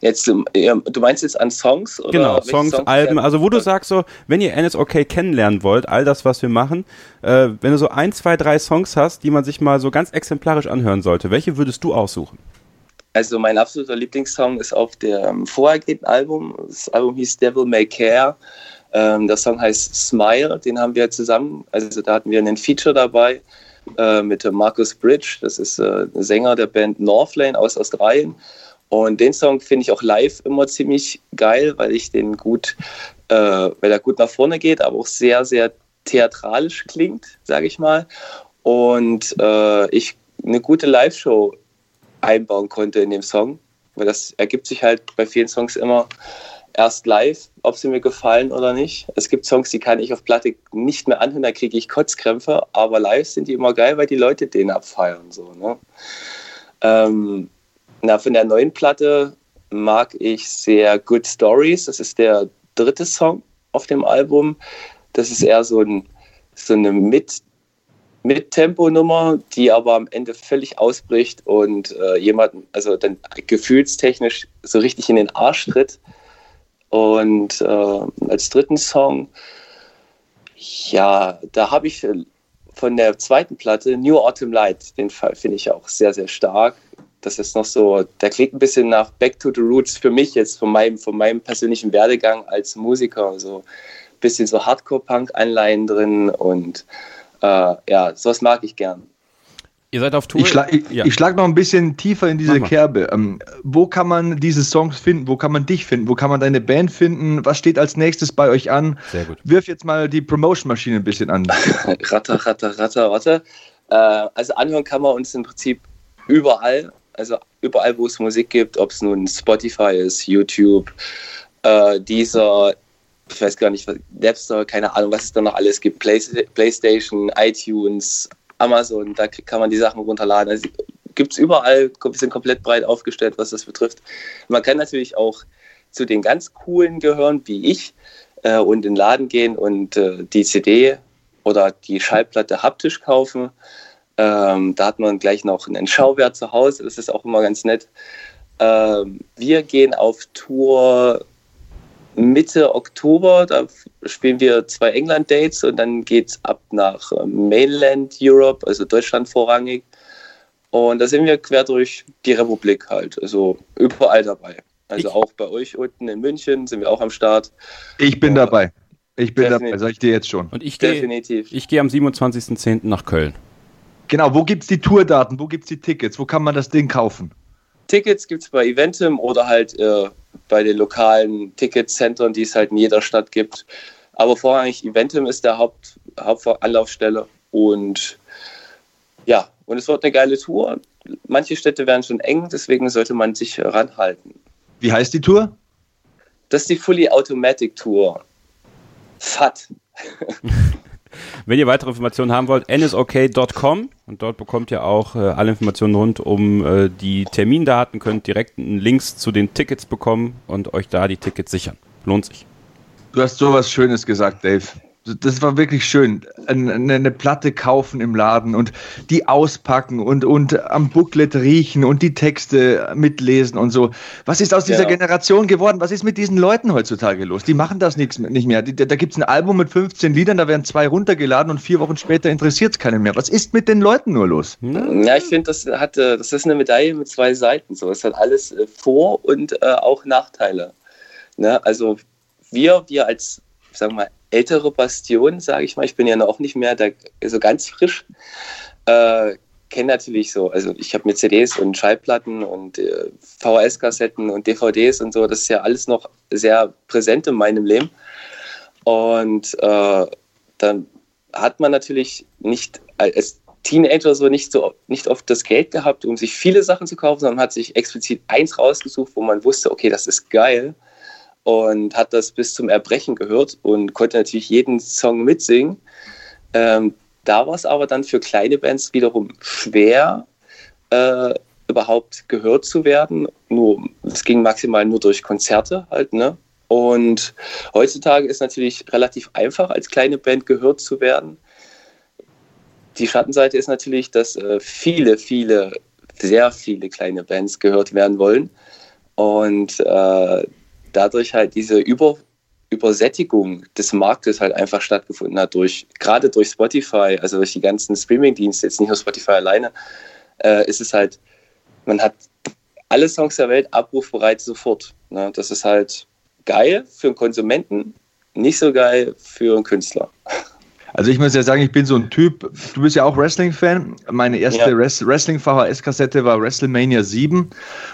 Jetzt, ähm, du meinst jetzt an Songs? Oder genau, Songs, Songs, Alben, also wo du sagst so, wenn ihr NSOK kennenlernen wollt, all das, was wir machen, äh, wenn du so ein, zwei, drei Songs hast, die man sich mal so ganz exemplarisch anhören sollte, welche würdest du aussuchen? Also mein absoluter Lieblingssong ist auf dem vorhergehenden Album. Das Album hieß Devil May Care. Ähm, der Song heißt Smile, den haben wir zusammen, also da hatten wir einen Feature dabei äh, mit Marcus Bridge, das ist äh, ein Sänger der Band Northlane aus Australien. Und den Song finde ich auch live immer ziemlich geil, weil ich den gut, äh, weil er gut nach vorne geht, aber auch sehr, sehr theatralisch klingt, sage ich mal. Und äh, ich eine gute Live-Show einbauen konnte in dem Song, weil das ergibt sich halt bei vielen Songs immer erst live, ob sie mir gefallen oder nicht. Es gibt Songs, die kann ich auf Platte nicht mehr anhören, da kriege ich Kotzkrämpfe, aber live sind die immer geil, weil die Leute den abfeiern. So, ne? ähm, na, von der neuen Platte mag ich sehr Good Stories. Das ist der dritte Song auf dem Album. Das ist eher so, ein, so eine Mit- Mit-Tempo-Nummer, die aber am Ende völlig ausbricht und äh, jemanden, also dann gefühlstechnisch so richtig in den Arsch tritt. Und äh, als dritten Song, ja, da habe ich von der zweiten Platte New Autumn Light, den finde ich auch sehr, sehr stark das ist noch so, der klingt ein bisschen nach Back to the Roots für mich jetzt, von meinem, von meinem persönlichen Werdegang als Musiker. So ein bisschen so Hardcore-Punk-Anleihen drin und äh, ja, sowas mag ich gern. Ihr seid auf Tour? Ich schlage ja. schlag noch ein bisschen tiefer in diese Kerbe. Ähm, wo kann man diese Songs finden? Wo kann man dich finden? Wo kann man deine Band finden? Was steht als nächstes bei euch an? Sehr gut. Wirf jetzt mal die Promotion-Maschine ein bisschen an. *laughs* ratter, ratter, ratter, ratter. Äh, also anhören kann man uns im Prinzip überall also überall, wo es Musik gibt, ob es nun Spotify ist, YouTube, äh, dieser, ich weiß gar nicht, Napster, keine Ahnung, was es da noch alles gibt, Play, PlayStation, iTunes, Amazon, da kann man die Sachen runterladen. Also gibt es überall, wir sind komplett breit aufgestellt, was das betrifft. Man kann natürlich auch zu den ganz coolen gehören, wie ich, äh, und in den Laden gehen und äh, die CD oder die Schallplatte haptisch kaufen. Ähm, da hat man gleich noch einen Schauwert zu Hause, das ist auch immer ganz nett. Ähm, wir gehen auf Tour Mitte Oktober, da spielen wir zwei England-Dates und dann geht es ab nach ähm, Mainland Europe, also Deutschland vorrangig. Und da sind wir quer durch die Republik halt, also überall dabei. Also ich, auch bei euch unten in München sind wir auch am Start. Ich bin dabei. Ich bin Definitiv. dabei, sag ich dir jetzt schon. Und ich gehe ich geh am 27.10. nach Köln. Genau, wo gibt es die Tourdaten, wo gibt es die Tickets, wo kann man das Ding kaufen? Tickets gibt es bei Eventim oder halt äh, bei den lokalen Ticketzentren, die es halt in jeder Stadt gibt. Aber vorrangig Eventim ist der Haupt, Hauptanlaufstelle und ja, und es wird eine geile Tour. Manche Städte werden schon eng, deswegen sollte man sich ranhalten. Wie heißt die Tour? Das ist die Fully Automatic Tour. FAT. *laughs* Wenn ihr weitere Informationen haben wollt, nsok.com und dort bekommt ihr auch äh, alle Informationen rund um äh, die Termindaten, könnt direkt Links zu den Tickets bekommen und euch da die Tickets sichern. Lohnt sich. Du hast sowas Schönes gesagt, Dave das war wirklich schön. Eine, eine, Platte kaufen im Laden und die auspacken und, und am Booklet riechen und die Texte mitlesen und so. Was ist aus dieser ja. Generation geworden? Was ist mit diesen Leuten heutzutage los? Die machen das nix, nicht mehr. Die, da gibt es ein Album mit 15 Liedern, da werden zwei runtergeladen und vier Wochen später interessiert es keinen mehr. Was ist mit den Leuten nur los? Ja, ich finde, das, hat, das ist eine Medaille mit zwei Seiten. So. Es hat alles äh, Vor- und äh, auch Nachteile. Ne? Also wir, wir als sagen wir mal, ältere Bastion, sage ich mal. Ich bin ja noch nicht mehr da, so ganz frisch. Äh, kenne natürlich so, also ich habe mir CDs und Schallplatten und äh, VHS-Kassetten und DVDs und so, das ist ja alles noch sehr präsent in meinem Leben. Und äh, dann hat man natürlich nicht als Teenager so nicht so nicht oft das Geld gehabt, um sich viele Sachen zu kaufen, sondern hat sich explizit eins rausgesucht, wo man wusste, okay, das ist geil und hat das bis zum Erbrechen gehört und konnte natürlich jeden Song mitsingen. Ähm, da war es aber dann für kleine Bands wiederum schwer, äh, überhaupt gehört zu werden. Nur, es ging maximal nur durch Konzerte halt, ne? Und heutzutage ist natürlich relativ einfach, als kleine Band gehört zu werden. Die Schattenseite ist natürlich, dass äh, viele, viele, sehr viele kleine Bands gehört werden wollen und äh, dadurch halt diese Über Übersättigung des Marktes halt einfach stattgefunden hat, durch, gerade durch Spotify, also durch die ganzen Streaming-Dienste, jetzt nicht nur Spotify alleine, äh, ist es halt, man hat alle Songs der Welt abrufbereit sofort. Ne? Das ist halt geil für einen Konsumenten, nicht so geil für einen Künstler. Also ich muss ja sagen, ich bin so ein Typ, du bist ja auch Wrestling-Fan. Meine erste ja. Wrestling-VHS-Kassette war WrestleMania 7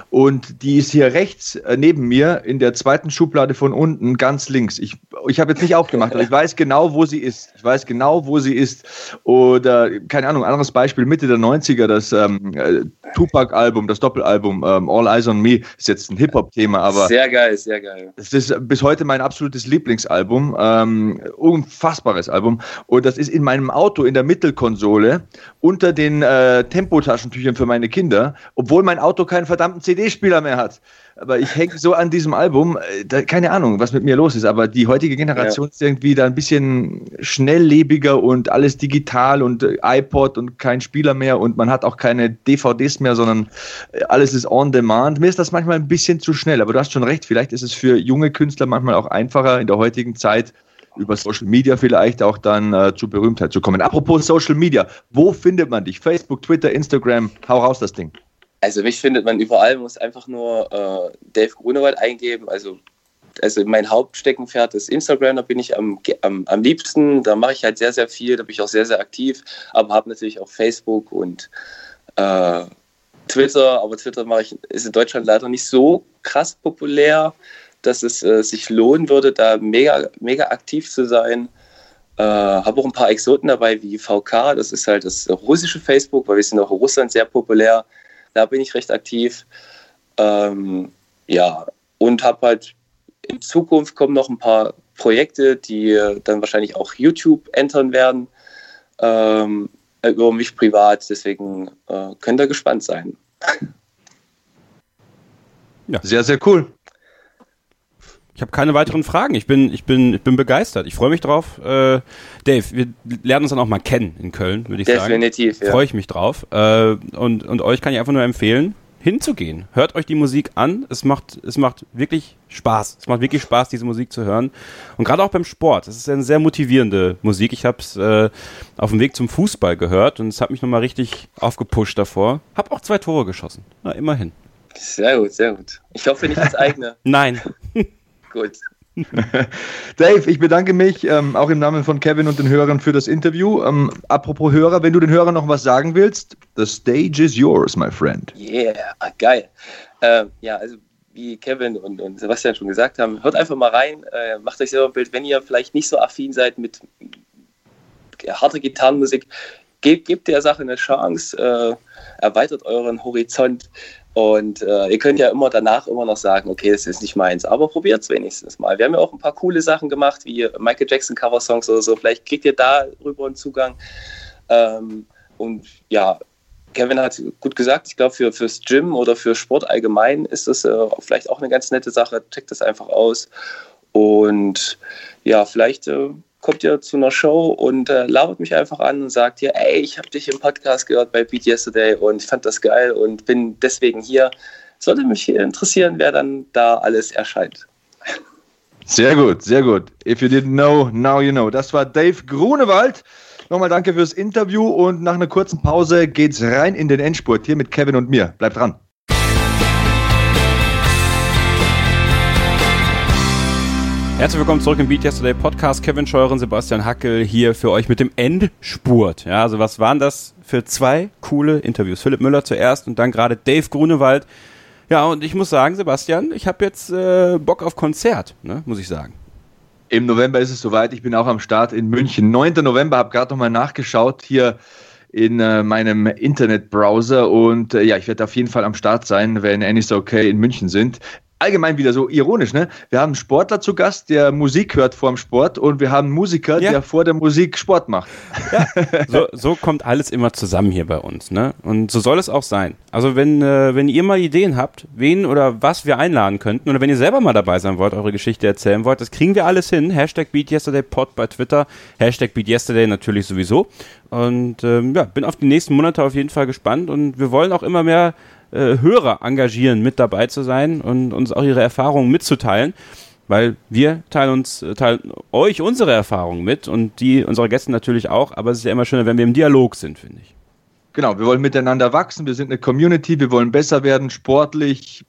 und die ist hier rechts äh, neben mir in der zweiten Schublade von unten, ganz links. Ich, ich habe jetzt nicht aufgemacht, aber ich weiß genau, wo sie ist. Ich weiß genau, wo sie ist. Oder, keine Ahnung, anderes Beispiel, Mitte der 90er, das ähm, äh, Tupac-Album, das Doppelalbum ähm, All Eyes on Me, ist jetzt ein Hip-Hop-Thema, aber... Sehr geil, sehr geil. Es ist bis heute mein absolutes Lieblingsalbum. Ähm, unfassbares Album. Und das ist in meinem Auto in der Mittelkonsole unter den äh, Tempotaschentüchern für meine Kinder, obwohl mein Auto keinen verdammten CD-Spieler mehr hat. Aber ich hänge so an diesem Album, äh, da, keine Ahnung, was mit mir los ist, aber die heutige Generation ja. ist irgendwie da ein bisschen schnelllebiger und alles digital und äh, iPod und kein Spieler mehr und man hat auch keine DVDs mehr, sondern äh, alles ist on demand. Mir ist das manchmal ein bisschen zu schnell, aber du hast schon recht, vielleicht ist es für junge Künstler manchmal auch einfacher in der heutigen Zeit über Social Media vielleicht auch dann äh, zu Berühmtheit zu kommen. Apropos Social Media, wo findet man dich? Facebook, Twitter, Instagram, hau raus das Ding. Also mich findet man überall, muss einfach nur äh, Dave Grunewald eingeben. Also, also mein Hauptsteckenpferd ist Instagram, da bin ich am, am, am liebsten. Da mache ich halt sehr, sehr viel, da bin ich auch sehr, sehr aktiv, aber habe natürlich auch Facebook und äh, Twitter, aber Twitter mache ich, ist in Deutschland leider nicht so krass populär dass es äh, sich lohnen würde, da mega, mega aktiv zu sein. Äh, habe auch ein paar Exoten dabei wie VK, das ist halt das russische Facebook, weil wir sind auch in Russland sehr populär. Da bin ich recht aktiv. Ähm, ja, und habe halt in Zukunft kommen noch ein paar Projekte, die dann wahrscheinlich auch YouTube entern werden, ähm, über mich privat. Deswegen äh, könnt ihr gespannt sein. Ja. Sehr, sehr cool. Ich habe keine weiteren Fragen. Ich bin, ich bin, ich bin begeistert. Ich freue mich drauf. Äh, Dave, wir lernen uns dann auch mal kennen in Köln, würde ich Definitiv, sagen. Definitiv, ja. Freue ich mich drauf. Äh, und, und euch kann ich einfach nur empfehlen, hinzugehen. Hört euch die Musik an. Es macht, es macht wirklich Spaß. Es macht wirklich Spaß, diese Musik zu hören. Und gerade auch beim Sport. Es ist eine sehr motivierende Musik. Ich habe es äh, auf dem Weg zum Fußball gehört und es hat mich nochmal richtig aufgepusht davor. Hab auch zwei Tore geschossen. Na, immerhin. Sehr gut, sehr gut. Ich hoffe nicht als eigene. Nein. *laughs* Gut. *laughs* Dave, ich bedanke mich ähm, auch im Namen von Kevin und den Hörern für das Interview. Ähm, apropos Hörer, wenn du den Hörern noch was sagen willst, the stage is yours, my friend. Yeah, geil. Ähm, ja, also wie Kevin und, und, Sebastian schon gesagt haben, hört einfach mal rein, äh, macht euch selber ein Bild, wenn ihr vielleicht nicht so affin seid mit harter Gitarrenmusik, gebt, gebt der Sache eine Chance, äh, erweitert euren Horizont. Und äh, ihr könnt ja immer danach immer noch sagen, okay, das ist nicht meins, aber probiert es wenigstens mal. Wir haben ja auch ein paar coole Sachen gemacht, wie Michael Jackson Cover-Songs oder so. Vielleicht kriegt ihr darüber einen Zugang. Ähm, und ja, Kevin hat gut gesagt, ich glaube, für, fürs Gym oder für Sport allgemein ist das äh, vielleicht auch eine ganz nette Sache. Checkt das einfach aus. Und ja, vielleicht äh, kommt ihr zu einer Show und äh, labert mich einfach an und sagt hier, ey, ich habe dich im Podcast gehört bei Beat Yesterday und ich fand das geil und bin deswegen hier. Sollte mich interessieren, wer dann da alles erscheint. Sehr gut, sehr gut. If you didn't know, now you know. Das war Dave Grunewald. Nochmal danke fürs Interview und nach einer kurzen Pause geht's rein in den Endspurt hier mit Kevin und mir. Bleibt dran. Herzlich willkommen zurück im Beat Yesterday Podcast. Kevin Scheuren, Sebastian Hackel hier für euch mit dem Endspurt. Ja, also was waren das für zwei coole Interviews? Philipp Müller zuerst und dann gerade Dave Grunewald. Ja, und ich muss sagen, Sebastian, ich habe jetzt äh, Bock auf Konzert, ne, muss ich sagen. Im November ist es soweit. Ich bin auch am Start in München. 9. November, habe gerade nochmal nachgeschaut hier in äh, meinem Internetbrowser und äh, ja, ich werde auf jeden Fall am Start sein, wenn Annie's Okay in München sind allgemein wieder so ironisch, ne? Wir haben einen Sportler zu Gast, der Musik hört vor dem Sport und wir haben einen Musiker, ja. der vor der Musik Sport macht. Ja, *laughs* so, so kommt alles immer zusammen hier bei uns, ne? Und so soll es auch sein. Also wenn, äh, wenn ihr mal Ideen habt, wen oder was wir einladen könnten oder wenn ihr selber mal dabei sein wollt, eure Geschichte erzählen wollt, das kriegen wir alles hin. Hashtag BeatYesterdayPod bei Twitter, Hashtag BeatYesterday natürlich sowieso. Und ähm, ja, bin auf die nächsten Monate auf jeden Fall gespannt und wir wollen auch immer mehr äh, Hörer engagieren, mit dabei zu sein und uns auch ihre Erfahrungen mitzuteilen. Weil wir teilen uns, äh, teilen euch unsere Erfahrungen mit und die unserer Gäste natürlich auch, aber es ist ja immer schöner, wenn wir im Dialog sind, finde ich. Genau, wir wollen miteinander wachsen, wir sind eine Community, wir wollen besser werden, sportlich,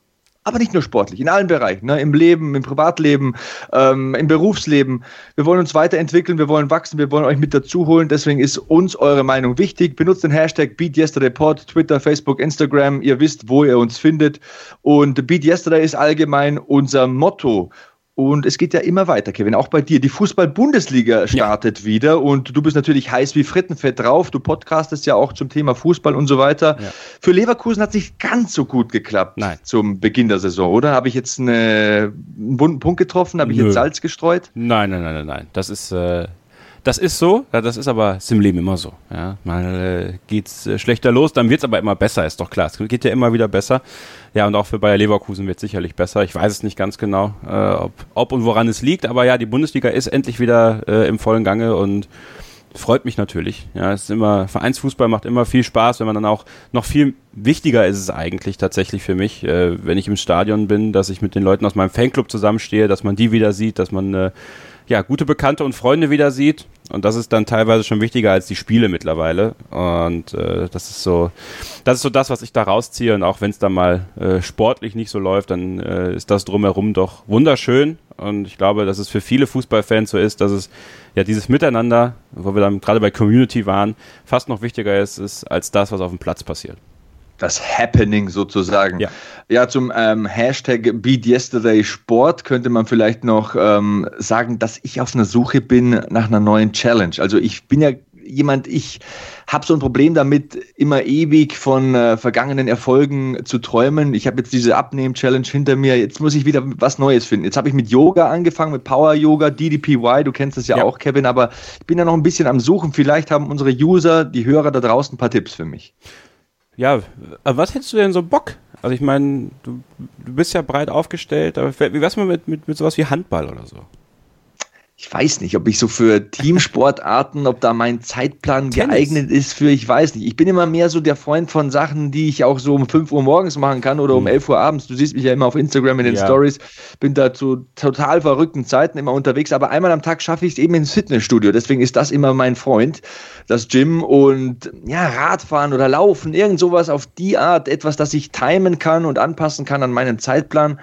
aber nicht nur sportlich, in allen Bereichen, ne? im Leben, im Privatleben, ähm, im Berufsleben. Wir wollen uns weiterentwickeln, wir wollen wachsen, wir wollen euch mit dazu holen. Deswegen ist uns eure Meinung wichtig. Benutzt den Hashtag BeatYesterdayPod, Twitter, Facebook, Instagram. Ihr wisst, wo ihr uns findet. Und Beat Yesterday ist allgemein unser Motto. Und es geht ja immer weiter, Kevin. Auch bei dir. Die Fußball-Bundesliga startet ja. wieder und du bist natürlich heiß wie Frittenfett drauf. Du podcastest ja auch zum Thema Fußball und so weiter. Ja. Für Leverkusen hat es nicht ganz so gut geklappt Nein. zum Beginn der Saison, oder? Habe ich jetzt eine, einen bunten Punkt getroffen? Habe ich Nö. jetzt Salz gestreut? Nein, nein, nein, nein, nein. Das ist, äh, das ist so, das ist aber im Leben immer so. Ja, mal äh, geht's äh, schlechter los, dann wird's aber immer besser, ist doch klar. Es geht ja immer wieder besser. Ja, und auch für Bayer Leverkusen wird sicherlich besser. Ich weiß es nicht ganz genau, äh, ob, ob und woran es liegt, aber ja, die Bundesliga ist endlich wieder äh, im vollen Gange und freut mich natürlich. Ja, es ist immer, Vereinsfußball macht immer viel Spaß, wenn man dann auch, noch viel wichtiger ist es eigentlich tatsächlich für mich, äh, wenn ich im Stadion bin, dass ich mit den Leuten aus meinem Fanclub zusammenstehe, dass man die wieder sieht, dass man äh, ja, gute Bekannte und Freunde wieder sieht. Und das ist dann teilweise schon wichtiger als die Spiele mittlerweile. Und äh, das ist so, das ist so das, was ich da rausziehe. Und auch wenn es dann mal äh, sportlich nicht so läuft, dann äh, ist das drumherum doch wunderschön. Und ich glaube, dass es für viele Fußballfans so ist, dass es ja dieses Miteinander, wo wir dann gerade bei Community waren, fast noch wichtiger ist, ist als das, was auf dem Platz passiert das Happening sozusagen. Ja, ja zum ähm, Hashtag Beat Yesterday Sport könnte man vielleicht noch ähm, sagen, dass ich auf einer Suche bin nach einer neuen Challenge. Also ich bin ja jemand, ich habe so ein Problem damit, immer ewig von äh, vergangenen Erfolgen zu träumen. Ich habe jetzt diese Abnehmen-Challenge hinter mir. Jetzt muss ich wieder was Neues finden. Jetzt habe ich mit Yoga angefangen, mit Power-Yoga, DDPY. Du kennst das ja, ja, auch, Kevin. Aber ich bin ja noch ein bisschen am Suchen. Vielleicht haben unsere User, die Hörer da draußen, ein paar Tipps für mich. Ja, was hättest du denn so Bock? Also ich meine, du, du bist ja breit aufgestellt, aber wie wär's mal mit, mit, mit sowas wie Handball oder so? Ich weiß nicht, ob ich so für Teamsportarten, ob da mein Zeitplan Tennis. geeignet ist für, ich weiß nicht. Ich bin immer mehr so der Freund von Sachen, die ich auch so um 5 Uhr morgens machen kann oder um 11 hm. Uhr abends. Du siehst mich ja immer auf Instagram in den ja. Stories. Bin da zu total verrückten Zeiten immer unterwegs, aber einmal am Tag schaffe ich es eben ins Fitnessstudio. Deswegen ist das immer mein Freund, das Gym und ja, Radfahren oder Laufen, irgend sowas auf die Art, etwas, das ich timen kann und anpassen kann an meinen Zeitplan.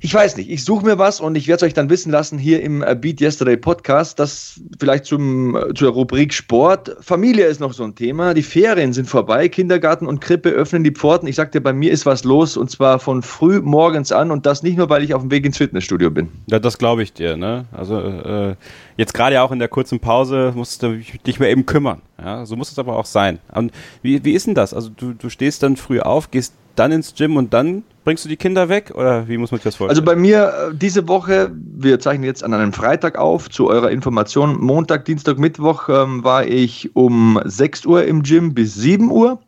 Ich weiß nicht, ich suche mir was und ich werde es euch dann wissen lassen hier im äh, Beat Yesterday Podcast, das vielleicht zum, äh, zur Rubrik Sport. Familie ist noch so ein Thema. Die Ferien sind vorbei, Kindergarten und Krippe öffnen die Pforten. Ich sagte, bei mir ist was los und zwar von früh morgens an und das nicht nur, weil ich auf dem Weg ins Fitnessstudio bin. Ja, das glaube ich dir. Ne? Also äh, jetzt gerade ja auch in der kurzen Pause musst du dich mal eben kümmern. Ja? So muss es aber auch sein. Und wie, wie ist denn das? Also du, du stehst dann früh auf, gehst dann ins Gym und dann bringst du die Kinder weg oder wie muss man sich das vorstellen? Also bei mir äh, diese Woche, wir zeichnen jetzt an einem Freitag auf, zu eurer Information, Montag, Dienstag, Mittwoch ähm, war ich um 6 Uhr im Gym bis 7 Uhr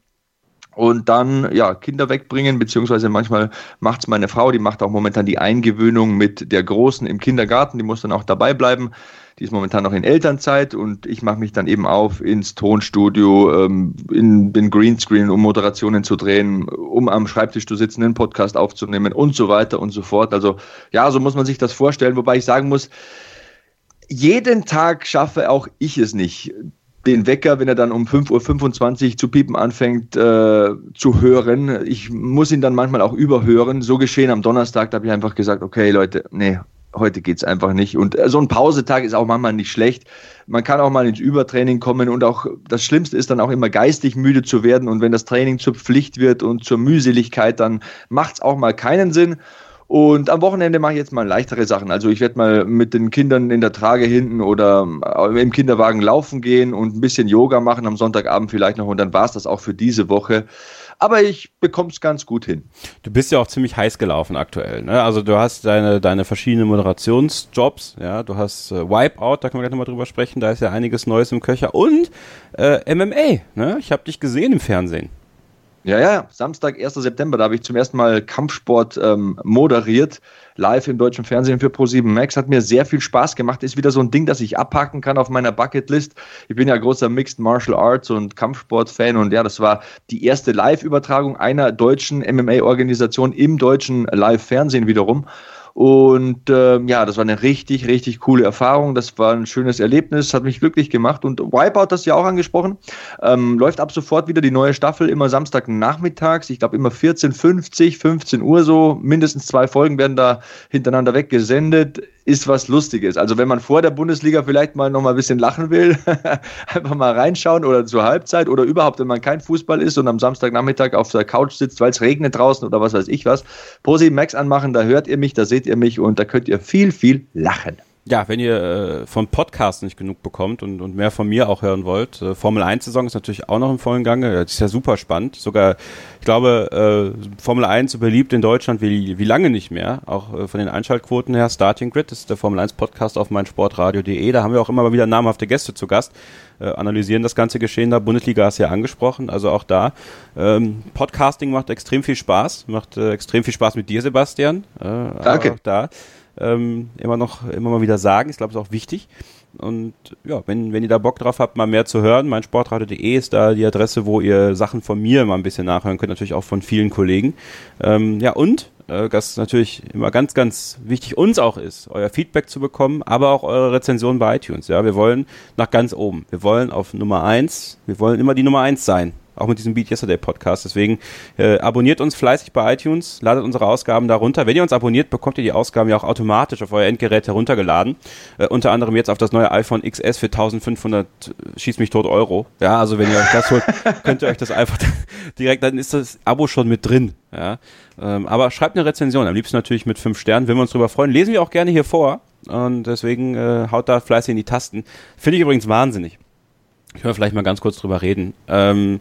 und dann ja Kinder wegbringen, beziehungsweise manchmal macht es meine Frau, die macht auch momentan die Eingewöhnung mit der Großen im Kindergarten, die muss dann auch dabei bleiben. Die ist momentan noch in Elternzeit und ich mache mich dann eben auf ins Tonstudio, ähm, in den Greenscreen, um Moderationen zu drehen, um am Schreibtisch zu sitzen, einen Podcast aufzunehmen und so weiter und so fort. Also ja, so muss man sich das vorstellen, wobei ich sagen muss, jeden Tag schaffe auch ich es nicht, den Wecker, wenn er dann um 5.25 Uhr zu piepen anfängt, äh, zu hören. Ich muss ihn dann manchmal auch überhören. So geschehen am Donnerstag, da habe ich einfach gesagt, okay Leute, nee, heute geht es einfach nicht. Und äh, so ein Pausetag ist auch manchmal nicht schlecht. Man kann auch mal ins Übertraining kommen und auch das Schlimmste ist dann auch immer geistig müde zu werden. Und wenn das Training zur Pflicht wird und zur Mühseligkeit, dann macht es auch mal keinen Sinn. Und am Wochenende mache ich jetzt mal leichtere Sachen. Also ich werde mal mit den Kindern in der Trage hinten oder äh, im Kinderwagen laufen gehen und ein bisschen Yoga machen am Sonntagabend vielleicht noch. Und dann war es das auch für diese Woche. Aber ich bekomme es ganz gut hin. Du bist ja auch ziemlich heiß gelaufen aktuell. Ne? Also du hast deine, deine verschiedenen Moderationsjobs. Ja, Du hast äh, Wipeout, da können wir gleich nochmal drüber sprechen. Da ist ja einiges Neues im Köcher. Und äh, MMA. Ne? Ich habe dich gesehen im Fernsehen. Ja, ja, Samstag, 1. September, da habe ich zum ersten Mal Kampfsport ähm, moderiert, live im deutschen Fernsehen für Pro7 Max. Hat mir sehr viel Spaß gemacht. Ist wieder so ein Ding, das ich abhaken kann auf meiner Bucketlist. Ich bin ja großer Mixed Martial Arts und Kampfsport-Fan und ja, das war die erste Live-Übertragung einer deutschen MMA-Organisation im deutschen Live-Fernsehen wiederum. Und äh, ja, das war eine richtig, richtig coole Erfahrung. Das war ein schönes Erlebnis, hat mich glücklich gemacht. Und Wipeout, das ja auch angesprochen, ähm, läuft ab sofort wieder die neue Staffel, immer Samstagnachmittags. Ich glaube immer 14.50, 15 Uhr so. Mindestens zwei Folgen werden da hintereinander weggesendet ist was Lustiges. Also wenn man vor der Bundesliga vielleicht mal noch mal ein bisschen lachen will, *laughs* einfach mal reinschauen oder zur Halbzeit oder überhaupt, wenn man kein Fußball ist und am Samstagnachmittag auf der Couch sitzt, weil es regnet draußen oder was weiß ich was, Posi Max anmachen, da hört ihr mich, da seht ihr mich und da könnt ihr viel, viel lachen. Ja, wenn ihr äh, vom Podcast nicht genug bekommt und, und mehr von mir auch hören wollt, äh, Formel 1 Saison ist natürlich auch noch im vollen Gange. Das ist ja super spannend. Sogar, ich glaube, äh, Formel 1 so beliebt in Deutschland wie, wie lange nicht mehr. Auch äh, von den Einschaltquoten her. Starting Grid ist der Formel 1 Podcast auf meinsportradio.de. Da haben wir auch immer mal wieder namhafte Gäste zu Gast. Äh, analysieren das ganze Geschehen da. Bundesliga hast du ja angesprochen, also auch da. Ähm, Podcasting macht extrem viel Spaß. Macht äh, extrem viel Spaß mit dir, Sebastian. Äh, Danke. Auch da ähm, immer noch immer mal wieder sagen. Ich glaube, es ist auch wichtig. Und ja, wenn, wenn ihr da Bock drauf habt, mal mehr zu hören, mein Sportradio.de ist da die Adresse, wo ihr Sachen von mir mal ein bisschen nachhören könnt, natürlich auch von vielen Kollegen. Ähm, ja, und äh, das natürlich immer ganz, ganz wichtig uns auch ist, euer Feedback zu bekommen, aber auch eure Rezension bei iTunes. Ja, wir wollen nach ganz oben. Wir wollen auf Nummer eins. Wir wollen immer die Nummer eins sein auch mit diesem Beat Yesterday Podcast. Deswegen äh, abonniert uns fleißig bei iTunes, ladet unsere Ausgaben darunter. Wenn ihr uns abonniert, bekommt ihr die Ausgaben ja auch automatisch auf euer Endgerät heruntergeladen. Äh, unter anderem jetzt auf das neue iPhone XS für 1500 äh, schieß mich tot Euro. Ja, also wenn ihr euch das holt, *laughs* könnt ihr euch das einfach *laughs* direkt, dann ist das Abo schon mit drin. Ja, ähm, aber schreibt eine Rezension, am liebsten natürlich mit fünf Sternen, wenn wir uns drüber freuen. Lesen wir auch gerne hier vor und deswegen äh, haut da fleißig in die Tasten. Finde ich übrigens wahnsinnig ich will vielleicht mal ganz kurz drüber reden. Ähm,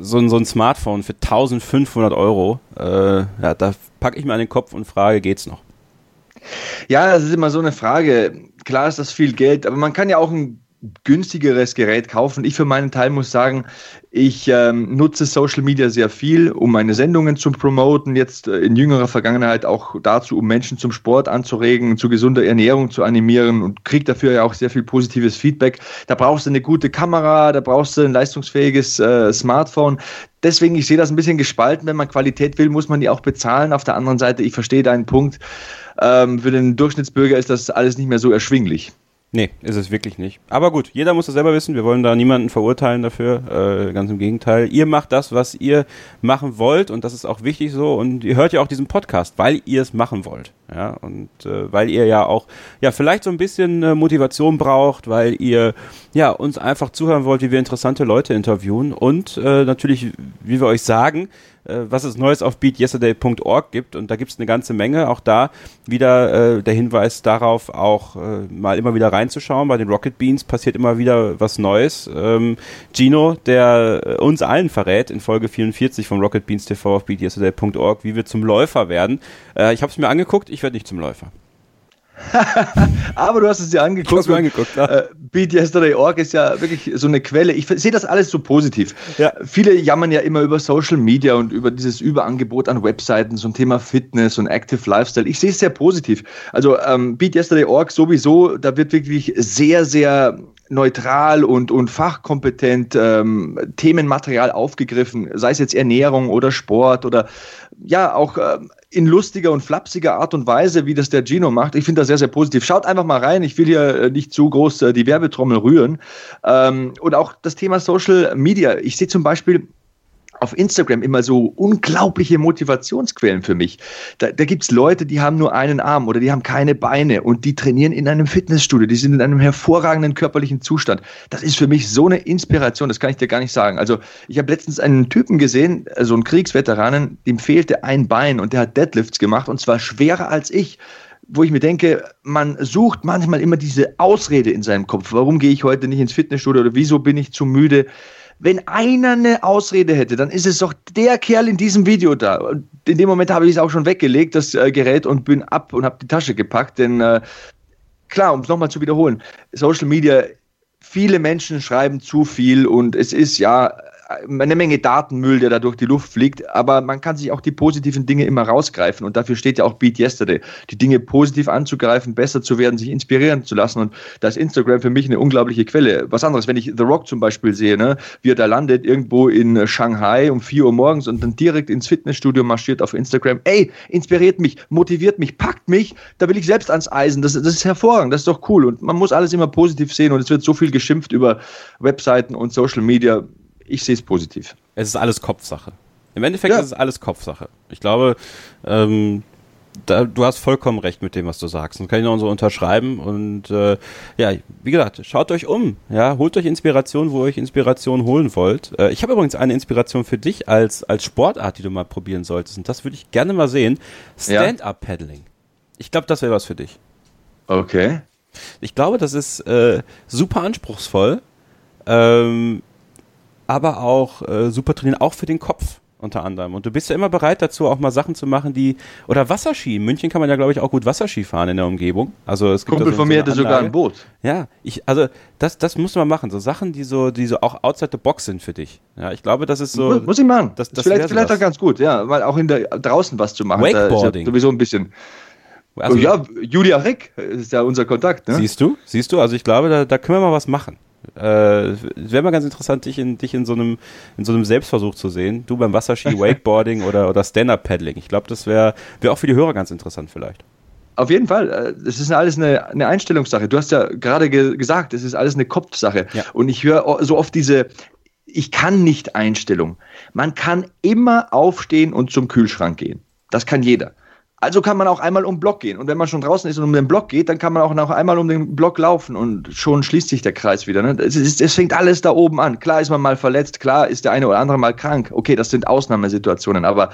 so, ein, so ein Smartphone für 1500 Euro, äh, ja, da packe ich mir an den Kopf und frage, geht's noch? Ja, das ist immer so eine Frage. Klar ist das viel Geld, aber man kann ja auch ein günstigeres Gerät kaufen. Ich für meinen Teil muss sagen, ich ähm, nutze Social Media sehr viel, um meine Sendungen zu promoten, jetzt äh, in jüngerer Vergangenheit auch dazu, um Menschen zum Sport anzuregen, zu gesunder Ernährung zu animieren und kriege dafür ja auch sehr viel positives Feedback. Da brauchst du eine gute Kamera, da brauchst du ein leistungsfähiges äh, Smartphone. Deswegen, ich sehe das ein bisschen gespalten. Wenn man Qualität will, muss man die auch bezahlen. Auf der anderen Seite, ich verstehe deinen Punkt. Ähm, für den Durchschnittsbürger ist das alles nicht mehr so erschwinglich. Nee, ist es wirklich nicht. Aber gut, jeder muss das selber wissen. Wir wollen da niemanden verurteilen dafür. Äh, ganz im Gegenteil. Ihr macht das, was ihr machen wollt und das ist auch wichtig so. Und ihr hört ja auch diesen Podcast, weil ihr es machen wollt. Ja, und äh, weil ihr ja auch ja vielleicht so ein bisschen äh, Motivation braucht, weil ihr ja uns einfach zuhören wollt, wie wir interessante Leute interviewen und äh, natürlich, wie wir euch sagen, was es Neues auf beatyesterday.org gibt. Und da gibt es eine ganze Menge. Auch da wieder äh, der Hinweis darauf, auch äh, mal immer wieder reinzuschauen. Bei den Rocket Beans passiert immer wieder was Neues. Ähm, Gino, der äh, uns allen verrät in Folge 44 vom Rocket Beans TV auf beatyesterday.org, wie wir zum Läufer werden. Äh, ich habe es mir angeguckt, ich werde nicht zum Läufer. *laughs* Aber du hast es dir angeguckt. Ich mir angeguckt, ja. Äh, Beat Yesterday.org ist ja wirklich so eine Quelle. Ich sehe das alles so positiv. Ja. Viele jammern ja immer über Social Media und über dieses Überangebot an Webseiten zum Thema Fitness und Active Lifestyle. Ich sehe es sehr positiv. Also ähm, Beat Yesterday.org sowieso, da wird wirklich sehr, sehr neutral und, und fachkompetent ähm, Themenmaterial aufgegriffen, sei es jetzt Ernährung oder Sport oder ja, auch ähm, in lustiger und flapsiger Art und Weise, wie das der Gino macht. Ich finde das sehr, sehr positiv. Schaut einfach mal rein. Ich will hier äh, nicht zu groß äh, die Werbetrommel rühren. Ähm, und auch das Thema Social Media. Ich sehe zum Beispiel auf Instagram immer so unglaubliche Motivationsquellen für mich. Da, da gibt es Leute, die haben nur einen Arm oder die haben keine Beine und die trainieren in einem Fitnessstudio, die sind in einem hervorragenden körperlichen Zustand. Das ist für mich so eine Inspiration, das kann ich dir gar nicht sagen. Also ich habe letztens einen Typen gesehen, so also einen Kriegsveteranen, dem fehlte ein Bein und der hat Deadlifts gemacht und zwar schwerer als ich wo ich mir denke, man sucht manchmal immer diese Ausrede in seinem Kopf. Warum gehe ich heute nicht ins Fitnessstudio oder wieso bin ich zu müde? Wenn einer eine Ausrede hätte, dann ist es doch der Kerl in diesem Video da. Und in dem Moment habe ich es auch schon weggelegt, das äh, Gerät, und bin ab und habe die Tasche gepackt. Denn äh, klar, um es nochmal zu wiederholen, Social Media, viele Menschen schreiben zu viel und es ist ja eine Menge Datenmüll, der da durch die Luft fliegt, aber man kann sich auch die positiven Dinge immer rausgreifen und dafür steht ja auch Beat Yesterday, die Dinge positiv anzugreifen, besser zu werden, sich inspirieren zu lassen und da ist Instagram für mich eine unglaubliche Quelle. Was anderes, wenn ich The Rock zum Beispiel sehe, ne, wie er da landet irgendwo in Shanghai um 4 Uhr morgens und dann direkt ins Fitnessstudio marschiert auf Instagram, ey, inspiriert mich, motiviert mich, packt mich, da will ich selbst ans Eisen, das, das ist hervorragend, das ist doch cool und man muss alles immer positiv sehen und es wird so viel geschimpft über Webseiten und Social Media, ich sehe es positiv. Es ist alles Kopfsache. Im Endeffekt ja. ist es alles Kopfsache. Ich glaube, ähm, da, du hast vollkommen recht mit dem, was du sagst. Und kann ich noch so unterschreiben. Und äh, ja, wie gesagt, schaut euch um. Ja, holt euch Inspiration, wo ihr euch Inspiration holen wollt. Äh, ich habe übrigens eine Inspiration für dich als, als Sportart, die du mal probieren solltest. Und das würde ich gerne mal sehen. Stand-up-Paddling. Ich glaube, das wäre was für dich. Okay. Ich glaube, das ist äh, super anspruchsvoll. Ähm, aber auch äh, super trainieren, auch für den Kopf unter anderem. Und du bist ja immer bereit dazu, auch mal Sachen zu machen, die oder Wasserski. In München kann man ja, glaube ich, auch gut Wasserski fahren in der Umgebung. Also es gibt Kumpel so, von mir so hatte sogar ein Boot. Ja, ich, also das, das muss man machen. So Sachen, die so, die so auch outside the box sind für dich. Ja, ich glaube, das ist so. Muss, ich machen. Das, das vielleicht, vielleicht auch ganz gut, ja, weil auch in der draußen was zu machen. Wakeboarding. Ja sowieso ein bisschen. Also, ja, Julia Rick ist ja unser Kontakt. Ne? Siehst du, siehst du. Also ich glaube, da, da können wir mal was machen. Äh, wäre mal ganz interessant, dich in, dich in so einem, in so einem Selbstversuch zu sehen. Du beim Wasserski, *laughs* Wakeboarding oder, oder Stand-Up-Paddling. Ich glaube, das wäre wär auch für die Hörer ganz interessant vielleicht. Auf jeden Fall. Äh, es ist alles eine, eine Einstellungssache. Du hast ja gerade ge gesagt, es ist alles eine Kopfsache. Ja. Und ich höre so oft diese, ich kann nicht Einstellung. Man kann immer aufstehen und zum Kühlschrank gehen. Das kann jeder. Also kann man auch einmal um den Block gehen. Und wenn man schon draußen ist und um den Block geht, dann kann man auch noch einmal um den Block laufen und schon schließt sich der Kreis wieder. Ne? Es, ist, es fängt alles da oben an. Klar ist man mal verletzt, klar ist der eine oder andere mal krank. Okay, das sind Ausnahmesituationen, aber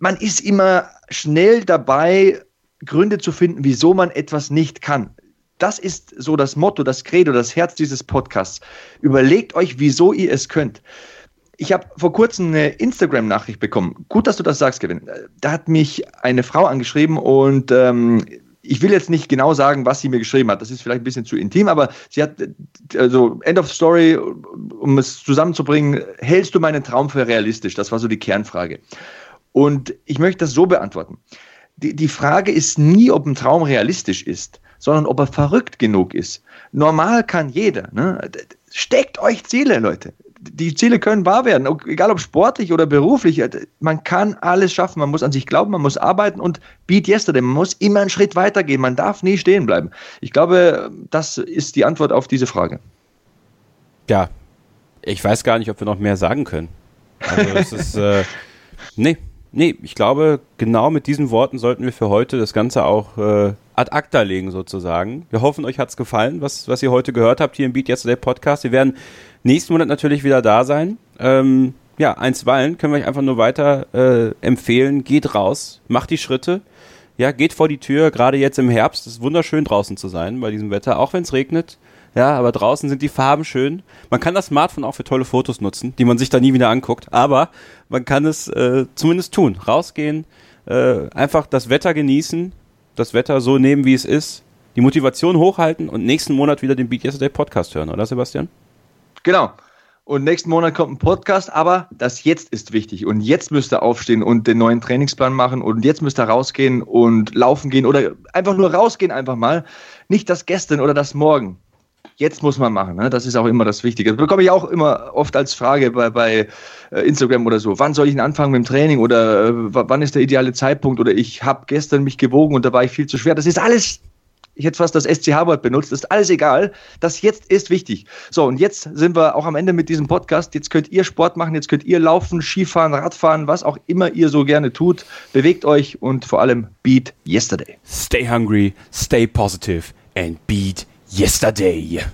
man ist immer schnell dabei, Gründe zu finden, wieso man etwas nicht kann. Das ist so das Motto, das Credo, das Herz dieses Podcasts. Überlegt euch, wieso ihr es könnt. Ich habe vor kurzem eine Instagram-Nachricht bekommen. Gut, dass du das sagst, Kevin. Da hat mich eine Frau angeschrieben und ähm, ich will jetzt nicht genau sagen, was sie mir geschrieben hat. Das ist vielleicht ein bisschen zu intim, aber sie hat, also End of Story, um es zusammenzubringen, hältst du meinen Traum für realistisch? Das war so die Kernfrage. Und ich möchte das so beantworten. Die, die Frage ist nie, ob ein Traum realistisch ist, sondern ob er verrückt genug ist. Normal kann jeder. Ne? Steckt euch Ziele, Leute die Ziele können wahr werden, egal ob sportlich oder beruflich. Man kann alles schaffen. Man muss an sich glauben, man muss arbeiten und beat yesterday. Man muss immer einen Schritt weitergehen. Man darf nie stehen bleiben. Ich glaube, das ist die Antwort auf diese Frage. Ja, ich weiß gar nicht, ob wir noch mehr sagen können. Also es ist, äh, *laughs* nee, nee, ich glaube, genau mit diesen Worten sollten wir für heute das Ganze auch äh, ad acta legen sozusagen. Wir hoffen, euch hat's gefallen, was, was ihr heute gehört habt hier im Beat Yesterday Podcast. Wir werden nächsten Monat natürlich wieder da sein. Ähm, ja, einstweilen können wir euch einfach nur weiter äh, empfehlen. Geht raus, macht die Schritte. Ja, geht vor die Tür, gerade jetzt im Herbst. Es ist wunderschön draußen zu sein bei diesem Wetter, auch wenn es regnet. Ja, aber draußen sind die Farben schön. Man kann das Smartphone auch für tolle Fotos nutzen, die man sich da nie wieder anguckt. Aber man kann es äh, zumindest tun. Rausgehen, äh, einfach das Wetter genießen, das Wetter so nehmen, wie es ist, die Motivation hochhalten und nächsten Monat wieder den Beat Yesterday Podcast hören, oder Sebastian? Genau. Und nächsten Monat kommt ein Podcast, aber das Jetzt ist wichtig. Und jetzt müsst ihr aufstehen und den neuen Trainingsplan machen. Und jetzt müsst ihr rausgehen und laufen gehen oder einfach nur rausgehen, einfach mal. Nicht das Gestern oder das Morgen. Jetzt muss man machen. Ne? Das ist auch immer das Wichtige. Das bekomme ich auch immer oft als Frage bei, bei äh, Instagram oder so. Wann soll ich denn anfangen mit dem Training oder äh, wann ist der ideale Zeitpunkt oder ich habe gestern mich gewogen und da war ich viel zu schwer. Das ist alles ich hätte fast das SCH-Wort benutzt, das ist alles egal. Das jetzt ist wichtig. So, und jetzt sind wir auch am Ende mit diesem Podcast. Jetzt könnt ihr Sport machen, jetzt könnt ihr laufen, Skifahren, Radfahren, was auch immer ihr so gerne tut. Bewegt euch und vor allem beat yesterday. Stay hungry, stay positive and beat yesterday.